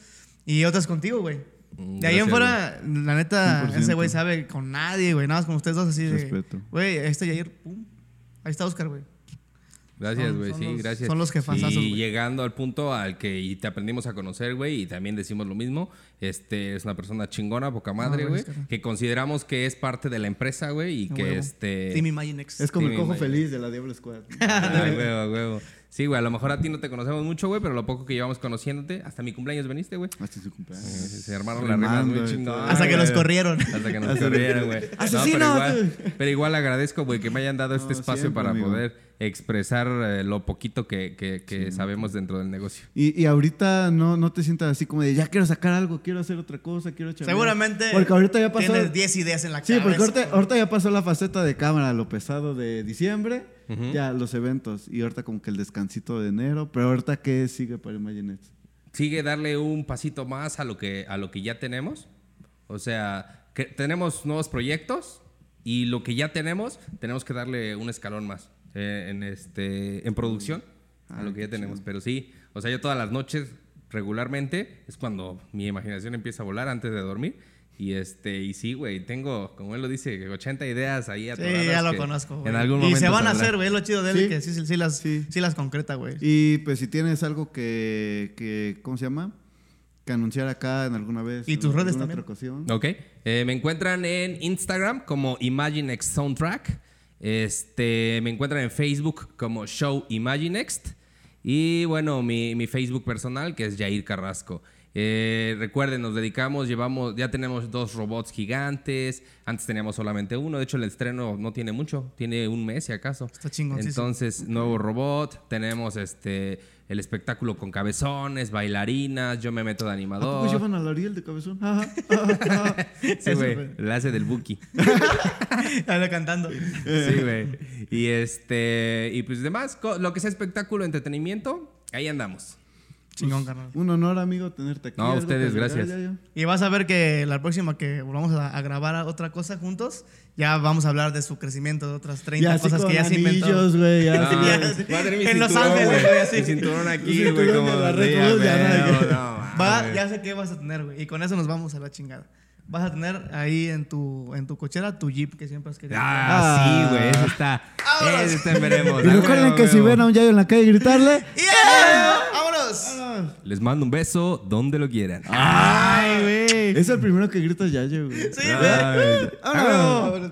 Y otra es contigo, güey. Mm, De ahí en fuera, la neta, 100%. ese güey sabe con nadie, güey. Nada más con ustedes dos así de. Respeto. Güey, este Yair, pum. Ahí está Oscar, güey. Gracias, güey, son sí, los- gracias. son los jefazazos, Y llegando al punto al que y te aprendimos a conocer, güey, y también decimos lo mismo. Este es una persona chingona, poca madre, No, güey. que consideramos que es parte de la empresa, güey, y que huevo. este. Team Imaginex. Es como el cojo feliz de la Diablo Squad. Ah, huevo, huevo. Sí, güey, a lo mejor a ti no te conocemos mucho, güey, pero lo poco que llevamos conociéndote, hasta mi cucumpleaños veniste, güey. Hasta su cumpleaños. Se armaron las rimas muy todo. Hasta que los corrieron. Hasta que nos corrieron, güey. No, ¡Asesino! pero, igual, pero igual agradezco, güey, que me hayan dado este No, espacio siempre, para amigo. poder expresar eh, lo poquito que, que- que sabemos dentro del negocio. Y, y ahorita no, no te sientas así como de ya quiero sacar algo, quiero hacer otra cosa, quiero chambear". Seguramente. Porque ahorita ya pasó. Tienes 10 ideas en la Sí, cabeza. porque ahorita, ahorita ya pasó la faceta de cámara, lo pesado de diciembre, Ujú. ya los eventos, y ahorita como que el descansito de enero, pero ahorita ¿qué sigue para Imaginex? sigue darle un pasito más a lo que, a lo que ya tenemos. O sea, que tenemos nuevos proyectos y lo que ya tenemos, tenemos que darle un escalón más eh, en, este, en producción a Ah, lo que ya tenemos. Pero sí, o sea, yo todas las noches regularmente es cuando mi imaginación empieza a volar antes de dormir. Y este, y sí, güey, tengo, como él lo dice, 80 ideas ahí Sí, atoradas ya lo que conozco, güey. En algún y momento se van a hacer, güey. Lo chido de él, Sí. que sí, sí, sí las, Sí. sí las concreta, güey. Y pues si tienes algo que, que ¿cómo se llama? Que anunciar acá en alguna vez. ¿Y tus redes también? otra ocasión. Ok. Eh, me encuentran en Instagram como Imaginext Soundtrack. Este, me encuentran en Facebook como Show Imaginext. Y bueno, mi, mi Facebook personal que es Jair Carrasco. Eh, recuerden, nos dedicamos, llevamos, ya tenemos dos robots gigantes. Antes teníamos solamente uno. De hecho, el estreno no tiene mucho, tiene un mes si acaso. Está chingoncísimo. Entonces, nuevo robot. Tenemos este el espectáculo con cabezones, bailarinas. Yo me meto de ¿A animador. poco llevan al Ariel de cabezón? Sí, güey. El hace del Buki. Anda cantando. Sí, güey. Y este. Y pues demás, lo que sea espectáculo, entretenimiento, ahí andamos. Chingón, carnal. Un honor, amigo, tenerte aquí. No, ¿Algo ustedes, gracias. Y vas a ver que la próxima que volvamos a, a grabar a otra cosa juntos, ya vamos a hablar de su crecimiento, de otras 30 Ya así cosas con que ya se inventó. anillos, güey. ya No, así, ya. va a tener mi En Los Ángeles, güey, así. Mi cinturón aquí, güey, como ya no, no, Va, ya sé qué vas a tener, güey. Y con eso nos vamos a la chingada. Vas a tener ahí en tu, en tu cochera tu Jeep que siempre has querido. Ah, sí, güey, eso está. Vámonos. Eso está en veremos. Y Ah, recuerden huevo, que si ven a un Yayo en la calle gritarle. ¡Yeah! ¡Vámonos! Les mando un beso donde lo quieran. ¡Ay, güey! Es el primero que grita Yayo, güey. Sí, güey. ¡Vámonos! Vámonos,